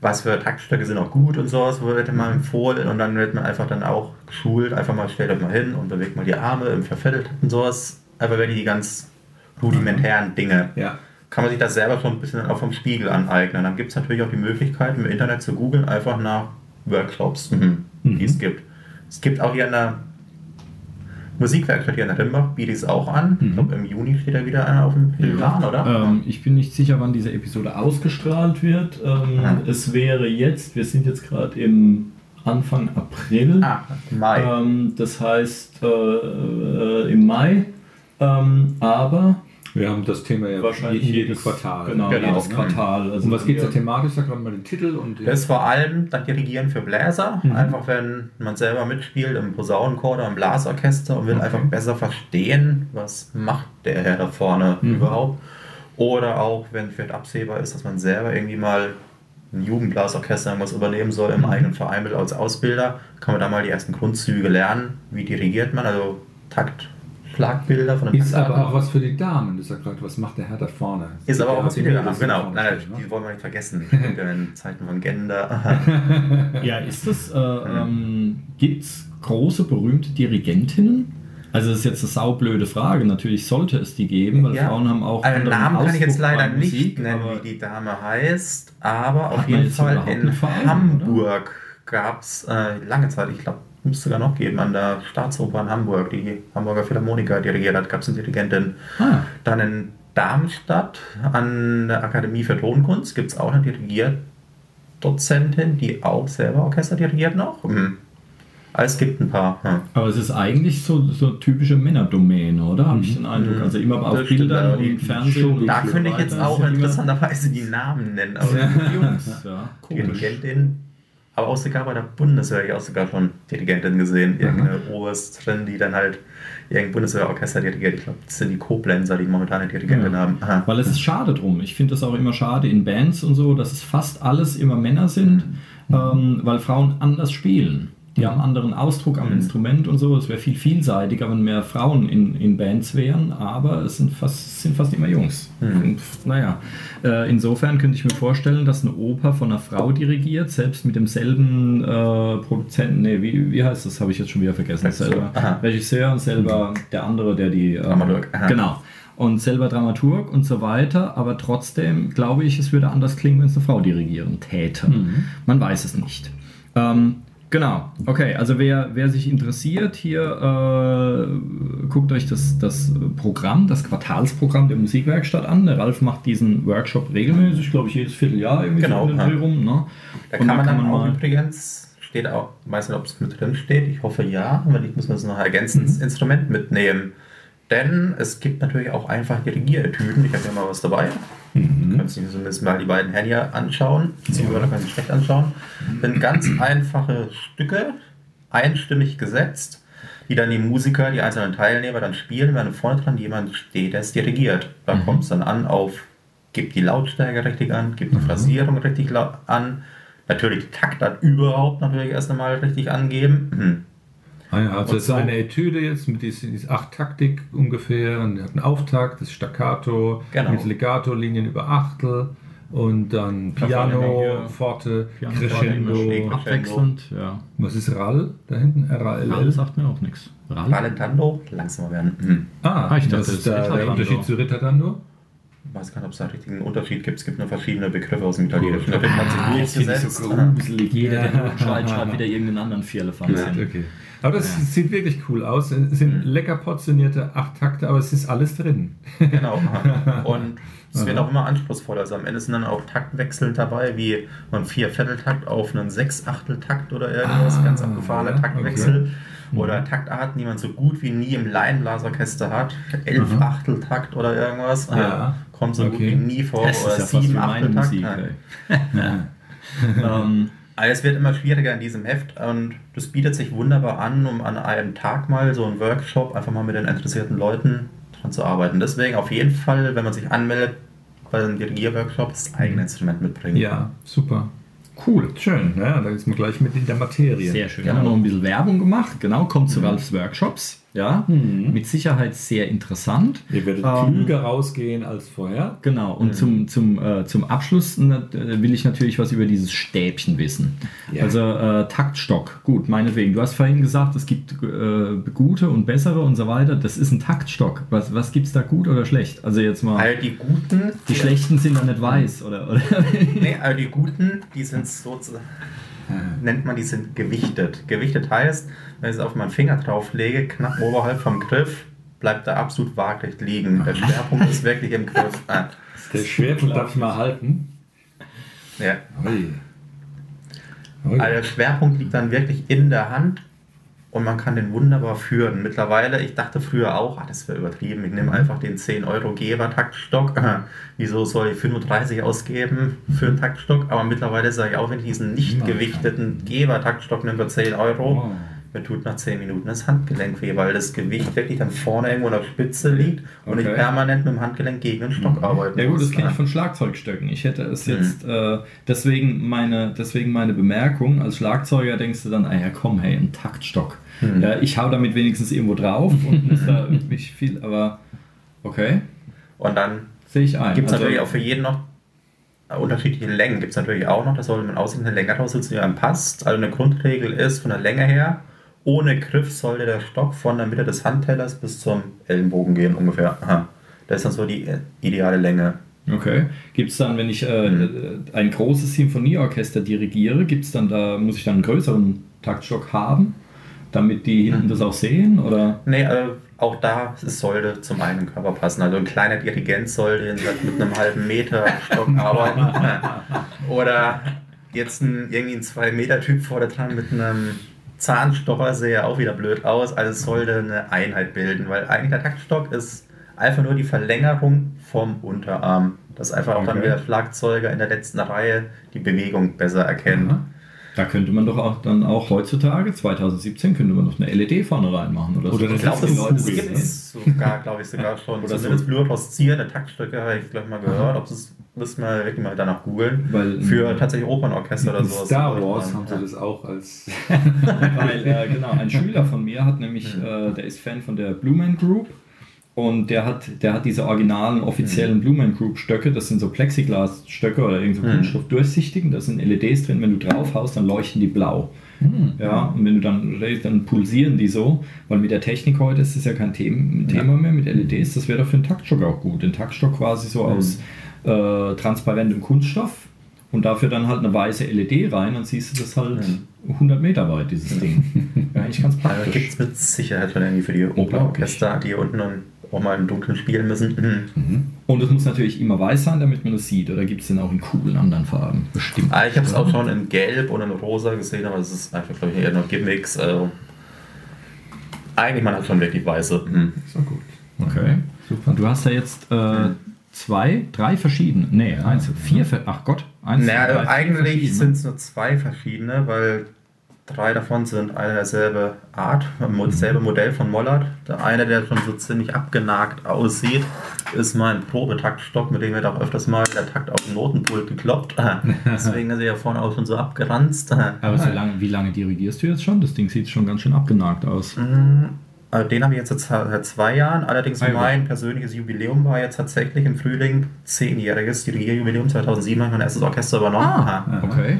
Was für Taktstöcke sind auch gut und sowas, wird mal empfohlen und dann wird man einfach dann auch geschult, einfach mal stellt euch mal hin und bewegt mal die Arme im Verfetteltakt und sowas. Einfach wirklich die ganz rudimentären Dinge. Ja. Kann man sich das selber schon ein bisschen auch vom Spiegel aneignen. Dann gibt es natürlich auch die Möglichkeit, im Internet zu googeln, einfach nach Workshops, mhm. Mhm. die es gibt. Es gibt auch hier in der Musikwerkstatt hier in Rimbach, bietet es auch an. Ich Mhm. glaube, im Juni steht da wieder einer auf dem Plan, oder? Ähm, ich bin nicht sicher, wann diese Episode ausgestrahlt wird. Ähm, es wäre jetzt, wir sind jetzt gerade im Anfang April. ah, Mai. Ähm, das heißt äh, äh, im Mai. Ähm, aber Wir haben das Thema ja wahrscheinlich in jedem jedes Quartal. Genau, Genau. jedes Quartal. Also Um was geht es da wir- thematisch? Sag gerade mal den Titel und Das ist vor allem das Dirigieren für Bläser. Mhm. Einfach wenn man selber mitspielt im Posaunenchor oder im Blasorchester und will Okay. einfach besser verstehen, was macht der Herr da vorne Mhm. überhaupt. Oder auch wenn vielleicht absehbar ist, dass man selber irgendwie mal ein Jugendblasorchester irgendwas übernehmen soll Mhm. im eigenen Verein als Ausbilder, kann man da mal die ersten Grundzüge lernen. Wie dirigiert man, also Takt, Schlagbilder von ist aber auch was für die Damen. Du sagst gerade, was macht der Herr da vorne? Ist aber auch was für die Mädels, Genau, vorne nein, stehen, die ne? wollen wir nicht vergessen. (laughs) in Zeiten von Gender. (laughs) Ja, ist das, äh, ähm, gibt es große berühmte Dirigentinnen? Also das ist jetzt eine saublöde Frage. Natürlich sollte es die geben, weil Ja. Frauen haben auch Einen anderen Namen kann ich jetzt Ausdruck leider bei nicht Musik, nennen, wie die Dame heißt, aber auf jeden Fall in Verein, Hamburg gab es äh, lange Zeit, ich glaube, müsste sogar noch geben, an der Staatsoper in Hamburg, die Hamburger Philharmoniker dirigiert hat, gab es eine Dirigentin. Ah, Dann in Darmstadt an der Akademie für Tonkunst gibt es auch eine Dirigierdozentin, die auch selber Orchester dirigiert noch. Mhm. Also es gibt ein paar. Ja. aber es ist eigentlich so, so typische Männerdomäne, oder? Habe ich den Eindruck. Mhm. Also immer auf Das stimmt, Bildern aber die und Fernsehen. Da könnte ich jetzt auch ja interessanterweise die Namen nennen. Aber Jungs, ja, komisch. Dirigentin, aber auch sogar bei der Bundeswehr, ich auch sogar schon Dirigentin gesehen, irgendeine Oberstin, die dann halt irgendein Bundeswehrorchester dirigiert. Ich glaube, das sind die Koblenzer, die momentan eine Dirigentin Ja. haben. Aha. Weil es ist schade drum. Ich finde es auch immer schade in Bands und so, dass es fast alles immer Männer sind, ähm, weil Frauen anders spielen. Die haben einen anderen Ausdruck am Instrument und so. Es wäre viel vielseitiger, wenn mehr Frauen in, in Bands wären, aber es sind fast, sind fast immer Jungs. Und, naja, äh, insofern könnte ich mir vorstellen, dass eine Oper von einer Frau dirigiert, selbst mit demselben äh, Produzenten, nee, wie, wie heißt das, habe ich jetzt schon wieder vergessen. Selber Aha. Regisseur und selber der andere, der die... Äh, Dramaturg. Aha. Genau. Und selber Dramaturg und so weiter, aber trotzdem glaube ich, es würde anders klingen, wenn es eine Frau dirigieren täte. Man weiß es nicht. Ähm, genau, okay, also wer, wer sich interessiert, hier äh, guckt euch das, das Programm, das Quartalsprogramm der Musikwerkstatt an. Der Ralf macht diesen Workshop regelmäßig, glaube ich, jedes Vierteljahr irgendwie Genau, so in den ja. Dreh rum. Ne? Da kann man da dann auch übrigens, steht auch, weiß nicht, ob es mit drin steht, ich hoffe ja, wenn nicht, müssen wir es noch ergänzen, das Instrument mitnehmen. Denn es gibt natürlich auch einfach Dirigieretüden. Ich habe ja mal was dabei. Mhm. Du dir zumindest mal die beiden hier anschauen. Zuhörer können sich schlecht anschauen. Sind ganz einfache Stücke, einstimmig gesetzt, die dann die Musiker, die einzelnen Teilnehmer dann spielen, während vorne dran jemand steht, der es dirigiert. Da kommt es dann an auf, gibt die Lautstärke richtig an, gibt die Phrasierung richtig an, natürlich die Taktart überhaupt natürlich erst einmal richtig angeben. Hm. Ah ja, also es ist eine Etüde jetzt mit dieser dieser acht Taktik ungefähr und hat einen Auftakt, das Staccato Genau. mit Legato-Linien über Achtel und dann Piano, Forte, Piano, Crescendo. Crescendo. Abwechselnd, ja. Was ist RAL da hinten? RALL? Das sagt mir auch nichts. Ralf? Rallentando, langsamer werden. Hm. Ah, Ah, ich dachte, das das ist da der. Unterschied zu Ritardando? Ich weiß gar nicht, ob es da einen richtigen Unterschied gibt. Es gibt nur verschiedene Begriffe aus dem Italienischen. Da wird man sich Ah, das finde ich durchgesetzt. so gruselig. Jeder, der Ja. nur schreit, schreibt wieder irgendeinen anderen Vierlefanz hin. Okay. Aber das sieht wirklich cool aus. Es sind lecker portionierte acht Takte, aber es ist alles drin. Genau. (laughs) Und es wird auch immer anspruchsvoller. Also am Ende sind dann auch Taktwechsel dabei, wie ein Viervierteltakt auf einen Sechsachteltakt oder irgendwas. Ah, ganz abgefahrener ja, Taktwechsel. Oder Taktarten, die man so gut wie nie im Laienblasorchester hat. Elfachteltakt oder irgendwas. Ja. Kommt so gut Okay. wie nie vor. Das oder ist ja sieben Achteltakt. Musik. (laughs) Ähm, Also es wird immer schwieriger in diesem Heft und das bietet sich wunderbar an, um an einem Tag mal so einen Workshop einfach mal mit den interessierten Leuten dran zu arbeiten. Deswegen auf jeden Fall, wenn man sich anmeldet bei einem Dirigierworkshop, das eigene Instrument mitbringen. Ja, super. Cool, schön. Ja, da ist man gleich mit in der Materie. Sehr schön. Wir haben noch ein bisschen Werbung gemacht. Genau, kommt zu Ralfs Workshops. Ja, mit Sicherheit sehr interessant. Ihr werdet Ähm, klüger rausgehen als vorher. Genau, und zum, zum, äh, zum Abschluss äh, will ich natürlich was über dieses Stäbchen wissen. Ja. Also äh, Taktstock, gut, meinetwegen. Du hast vorhin gesagt, es gibt äh, gute und bessere und so weiter. Das ist ein Taktstock. Was, was gibt es da gut oder schlecht? Also jetzt mal, All die Guten, die schlechten sind dann nicht weiß, oder? oder? (laughs) nee, all die Guten, die sind sozusagen, nennt man, die sind gewichtet. Gewichtet heißt, wenn ich es auf meinen Finger drauflege, knapp oberhalb vom Griff, bleibt er absolut waagrecht liegen. Der Schwerpunkt ist wirklich im Griff. (laughs) Ah, Der Schwerpunkt darf ich mal halten. ja. Ui. Ui. Also der Schwerpunkt liegt dann wirklich in der Hand und man kann den wunderbar führen. Mittlerweile, ich dachte früher auch, ah, das wäre übertrieben, ich nehme einfach den 10 Euro Geber-Taktstock. Wieso soll ich 35 ausgeben für einen Taktstock? Aber mittlerweile sage ich auch, wenn ich diesen nicht gewichteten Geber-Taktstock nehme für 10 Euro, Oh. Mir tut nach 10 Minuten das Handgelenk weh, weil das Gewicht wirklich dann vorne irgendwo an der Spitze liegt und ich Okay. permanent mit dem Handgelenk gegen den Stock arbeiten Ja gut, das kenne ich von Schlagzeugstöcken. Ich hätte es Mhm. jetzt, äh, deswegen, meine, deswegen meine Bemerkung, als Schlagzeuger denkst du dann, ah ja komm, hey, ein Taktstock. Mhm. Ja, ich hau damit wenigstens irgendwo drauf (laughs) und muss da nicht viel, aber okay, Und dann sehe ich ein. Gibt es Also, natürlich auch für jeden noch äh, unterschiedliche Längen. Gibt es natürlich auch noch, da sollte man aussehen, eine Länge raussitzen, die einem passt. Also eine Grundregel ist von der Länge her, ohne Griff sollte der Stock von der Mitte des Handtellers bis zum Ellenbogen gehen ungefähr. Aha. Das ist dann so die äh, ideale Länge. Okay. Gibt es dann, wenn ich äh, Mhm. ein großes Symphonieorchester dirigiere, gibt's dann da, muss ich dann einen größeren Taktstock haben, damit die hinten Mhm. das auch sehen? Oder? Nee, äh, auch da es sollte zum eigenen Körper passen. Also ein kleiner Dirigent sollte mit einem halben Meter Stock (laughs) arbeiten. Oder jetzt ein, irgendwie ein 2-Meter-Typ vorne dran mit einem Zahnstocher sehe ja auch wieder blöd aus. Also es sollte eine Einheit bilden, weil eigentlich der Taktstock ist einfach nur die Verlängerung vom Unterarm. Dass einfach auch dann Okay. wieder Schlagzeuger in der letzten Reihe die Bewegung besser erkennen. Aha. Da könnte man doch auch dann auch heutzutage, 2017, könnte man doch eine LED vorne reinmachen oder, Oder so. Ich glaube, das, gibt es sogar, glaube ich, sogar schon. Oder Zumindest so. fluoreszierende Taktstücke habe ich, glaube ich, mal gehört. Ob das müssen wir wirklich mal danach googeln. Weil- Für tatsächlich Opernorchester oder sowas. Star Wars haben sie das auch als. (laughs) Weil, äh, genau, ein Schüler von mir hat nämlich, äh, der ist Fan von der Blue Man Group und der hat, der hat diese originalen offiziellen Blue Man Group Stöcke, das sind so Plexiglas-Stöcke oder irgend so Mhm. Kunststoff-durchsichtigen, da sind LEDs drin, wenn du drauf haust, dann leuchten die blau. Ja, und wenn du dann, dann pulsieren die so, weil mit der Technik heute ist das ja kein Thema, Thema mehr, mit LEDs, das wäre doch für den Taktstock auch gut. Den Taktstock quasi so aus äh, transparentem Kunststoff und dafür dann halt eine weiße LED rein, dann siehst du das halt 100 Meter weit, dieses (laughs) Ding. Ja, eigentlich ganz Da gibt praktisch. es mit Sicherheit schon irgendwie für die Opernorchester, die hier unten dann auch mal im Dunkeln spielen müssen. Mhm. Und es muss natürlich immer weiß sein, damit man es sieht. Oder gibt es den auch in coolen anderen Farben? Bestimmt. Ah, ich habe es auch schon in Gelb und in Rosa gesehen, aber es ist einfach, glaube ich, eher noch Gimmicks. Also eigentlich man hat schon wirklich weiße. Mhm. So gut. Okay. Super. Du hast da jetzt äh, zwei, drei verschiedene. Nee, eins, vier, ach Gott. Eins, Naja, drei, eigentlich sind es nur zwei verschiedene, weil drei davon sind eine derselbe Art, Mhm. dasselbe Modell von Mollard. Der eine, der schon so ziemlich abgenagt aussieht, ist mein Probetaktstock, mit dem wird auch öfters mal der Takt auf den Notenpult gekloppt. (laughs) Deswegen ist er ja vorne auch schon so abgeranzt. Aber so lange, wie lange dirigierst du jetzt schon? Das Ding sieht schon ganz schön abgenagt aus. Also Den habe ich jetzt seit zwei Jahren. Allerdings ja. mein persönliches Jubiläum war jetzt tatsächlich im Frühling zehnjähriges Dirigierjubiläum 2007 habe ich mein erstes Orchester übernommen. Ah, okay.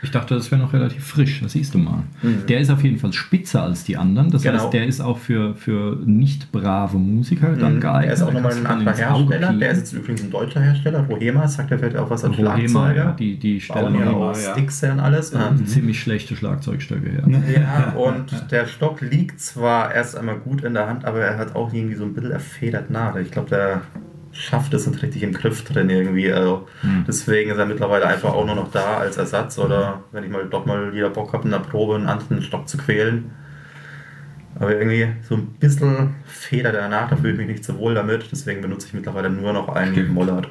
Ich dachte, das wäre noch relativ frisch, das siehst du mal. Der ist auf jeden Fall spitzer als die anderen. Das Mhm. Genau. heißt, der ist auch für, für nicht brave Musiker dann geeignet. Er ist auch nochmal ein anderer Hersteller. Der ist jetzt übrigens ein deutscher Hersteller. Rohema sagt, der wird auch was Rohema, Schlagzeuger. ja, die, die stellen ja auch. Sticks und alles. Ja. ziemlich schlechte Schlagzeugstöcke her. Ja, (laughs) und der Stock liegt zwar erst einmal gut in der Hand, aber er hat auch irgendwie so ein bisschen erfedert Nadel. Ich glaube, der schafft es nicht richtig im Griff drin irgendwie. Also Deswegen ist er mittlerweile einfach auch nur noch da als Ersatz oder wenn ich mal doch mal wieder Bock habe, in der Probe einen anderen Stock zu quälen. Aber irgendwie so ein bisschen federt er nach, da fühle ich mich nicht so wohl damit. Deswegen benutze ich mittlerweile nur noch einen Mollard.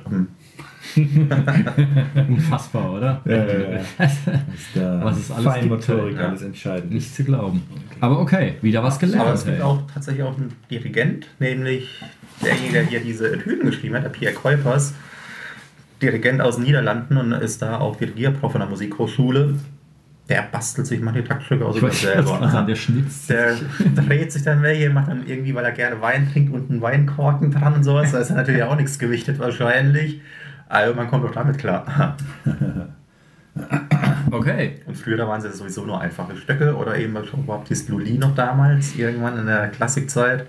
(laughs) Unfassbar, oder? Ja, ja, ja. (laughs) Was es alles Feinmotorik alles entscheidend. Nicht zu glauben. Aber okay, wieder was gelernt. Aber es gibt hey. auch tatsächlich auch einen Dirigent, nämlich derjenige, der hier diese Etüden geschrieben hat, der Pierre Kuipers, Dirigent aus den Niederlanden und ist da auch Dirigierprof an der Musikhochschule. Der bastelt sich manche Taktstücke aus Ich über weiß selber. nicht, der schnitzt. Der dreht sich dann welche, macht dann irgendwie, weil er gerne Wein trinkt und einen Weinkorken dran und sowas. Da ist dann natürlich auch nichts gewichtet wahrscheinlich. Also man kommt doch damit klar. (laughs) Okay. Und früher da waren sie sowieso nur einfache Stöcke oder eben schon Baptiste Lully noch damals, irgendwann in der Klassikzeit.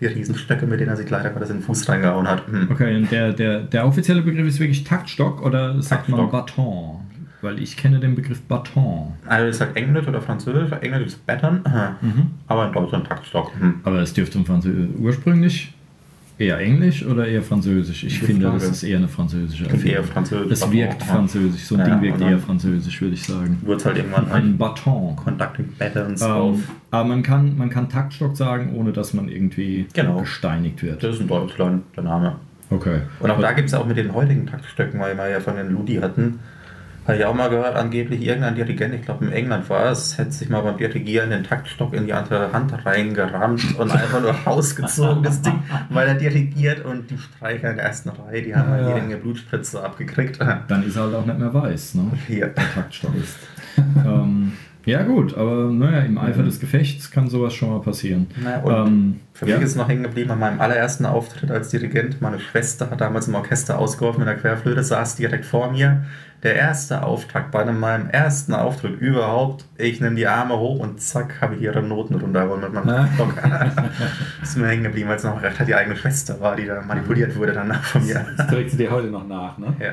Die Riesenstöcke, mit denen er sich leider Gottes in den Fuß reingehauen hat. Hm. Okay, und der, der, der offizielle Begriff ist wirklich Taktstock oder sagt man Taktstock. Baton? Weil ich kenne den Begriff Baton. Also das ist halt Englisch oder Französisch. Englisch ist Baton, aber in Deutschland Taktstock. Hm. Aber es dürfte im Französisch ursprünglich eher Englisch oder eher Französisch? Ich Gute finde, Frage. das ist eher eine französische Und eher Erfindung. Französisch. Es Baton, wirkt französisch, so ein Ja, Ding wirkt eher französisch, würde ich sagen. Wird es halt irgendwann Ein ein Baton. Conducting auf. Ähm, aber man kann, man kann Taktstock sagen, ohne dass man irgendwie Genau. gesteinigt wird. Das ist in Deutschland der Name. Okay. Und auch da gibt es auch mit den heutigen Taktstöcken, weil wir ja von den Ludi hatten, habe ich auch mal gehört, angeblich irgendein Dirigent, ich glaube in England war es, hätte sich mal beim Dirigieren den Taktstock in die andere Hand reingerammt und einfach nur rausgezogen, das Ding, weil er dirigiert und die Streicher in der ersten Reihe, die haben halt Ja. jede Menge Blutspritze abgekriegt. (laughs) Dann ist er halt auch nicht mehr weiß, ne? Hier. der Taktstock ist. ähm, ja gut, aber naja, im Eifer des Gefechts kann sowas schon mal passieren. Na, und Ähm, Für ja. mich ist noch hängen geblieben an meinem allerersten Auftritt als Dirigent. Meine Schwester hat damals im Orchester ausgeholfen mit der Querflöte, saß direkt vor mir. Der erste Auftakt bei einem- meinem ersten Auftritt überhaupt. Ich nehme die Arme hoch und zack, habe ich ihre Noten runtergeholt mit meinem Stock. (laughs) ist mir hängen geblieben, weil es noch recht hat die eigene Schwester war, die da manipuliert wurde danach von mir. Das trägt sie dir heute noch nach, ne? Ja.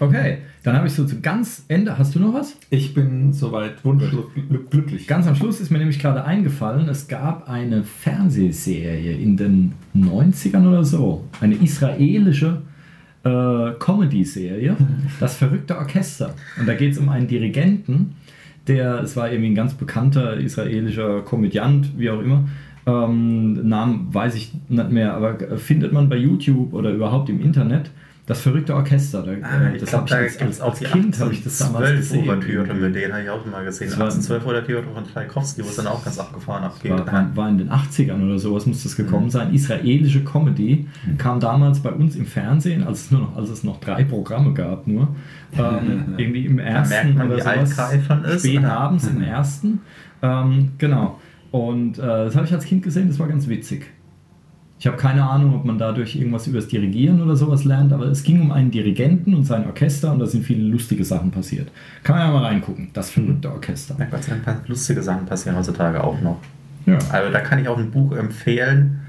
Okay, dann habe ich so zu ganz Ende. Hast du noch was? Ich bin soweit wunschlos gl- glücklich. Ganz am Schluss ist mir nämlich gerade eingefallen, es gab eine Fernsehserie in den 90ern oder so. Eine israelische äh, Comedy-Serie, (laughs) Das verrückte Orchester. Und da geht es um einen Dirigenten, der, es war irgendwie ein ganz bekannter israelischer Komödiant, wie auch immer. Ähm, Namen weiß ich nicht mehr, aber findet man bei YouTube oder überhaupt im Internet. Das verrückte Orchester. Da, Ah, äh, ich das glaube, hab da als, als, als Kind habe ich das damals 1812 gesehen. Ouvertüre, mit denen habe ich auch mal gesehen. Das war- 1812 Ouvertüre von Tchaikovsky, wo es dann auch ganz abgefahren abgeht. war, war, war in den 80ern oder sowas muss das gekommen sein. Israelische Comedy kam damals bei uns im Fernsehen, als es nur noch, als es noch drei Programme gab, nur (laughs) ähm, irgendwie im ersten man, oder sowas, spät abends im ersten. Ähm, genau. Und äh, das habe ich als Kind gesehen, das war ganz witzig. Ich habe keine Ahnung, ob man dadurch irgendwas über das Dirigieren oder sowas lernt, aber es ging um einen Dirigenten und sein Orchester und da sind viele lustige Sachen passiert. Kann man ja mal reingucken, das verrückte Orchester. Sei Dank, ein paar lustige Sachen passieren heutzutage auch noch. Ja. Also da kann ich auch ein Buch empfehlen.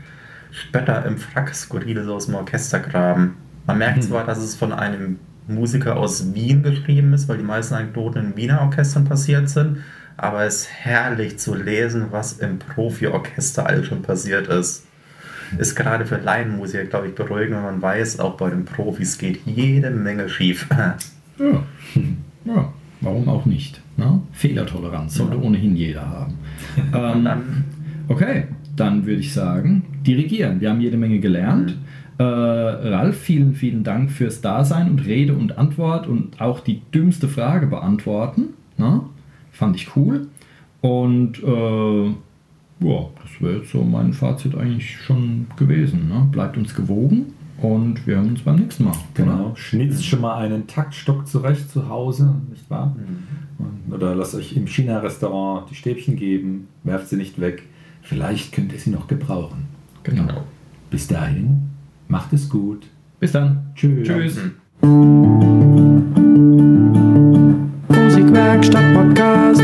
Spötter im Frack, skurrile so aus dem Orchestergraben. Man merkt Mhm. zwar, dass es von einem Musiker aus Wien geschrieben ist, weil die meisten Anekdoten in Wiener Orchestern passiert sind, aber es ist herrlich zu lesen, was im Profi-Orchester alles schon passiert ist. Ist gerade für Laienmusiker, glaube ich, beruhigend, wenn man weiß, auch bei den Profis geht jede Menge schief. (laughs) Ja. ja, warum auch nicht? Ne? Fehlertoleranz sollte ohnehin jeder haben. (laughs) ähm, dann- okay, dann würde ich sagen, dirigieren. Wir haben jede Menge gelernt. Äh, Ralf, vielen, vielen Dank fürs Dasein und Rede und Antwort und auch die dümmste Frage beantworten. Ne? Fand ich cool. Und äh, ja, das wäre jetzt so mein Fazit eigentlich schon gewesen. Ne? Bleibt uns gewogen und wir hören uns beim nächsten Mal. Genau. Schnitzt schon mal einen Taktstock zurecht zu Hause, nicht wahr? Und- Oder lasst euch im China-Restaurant die Stäbchen geben, werft sie nicht weg. Vielleicht könnt ihr sie noch gebrauchen. Genau. Bis dahin, macht es gut. Bis dann. Tschüss. Tschüss. Musikwerkstatt Podcast.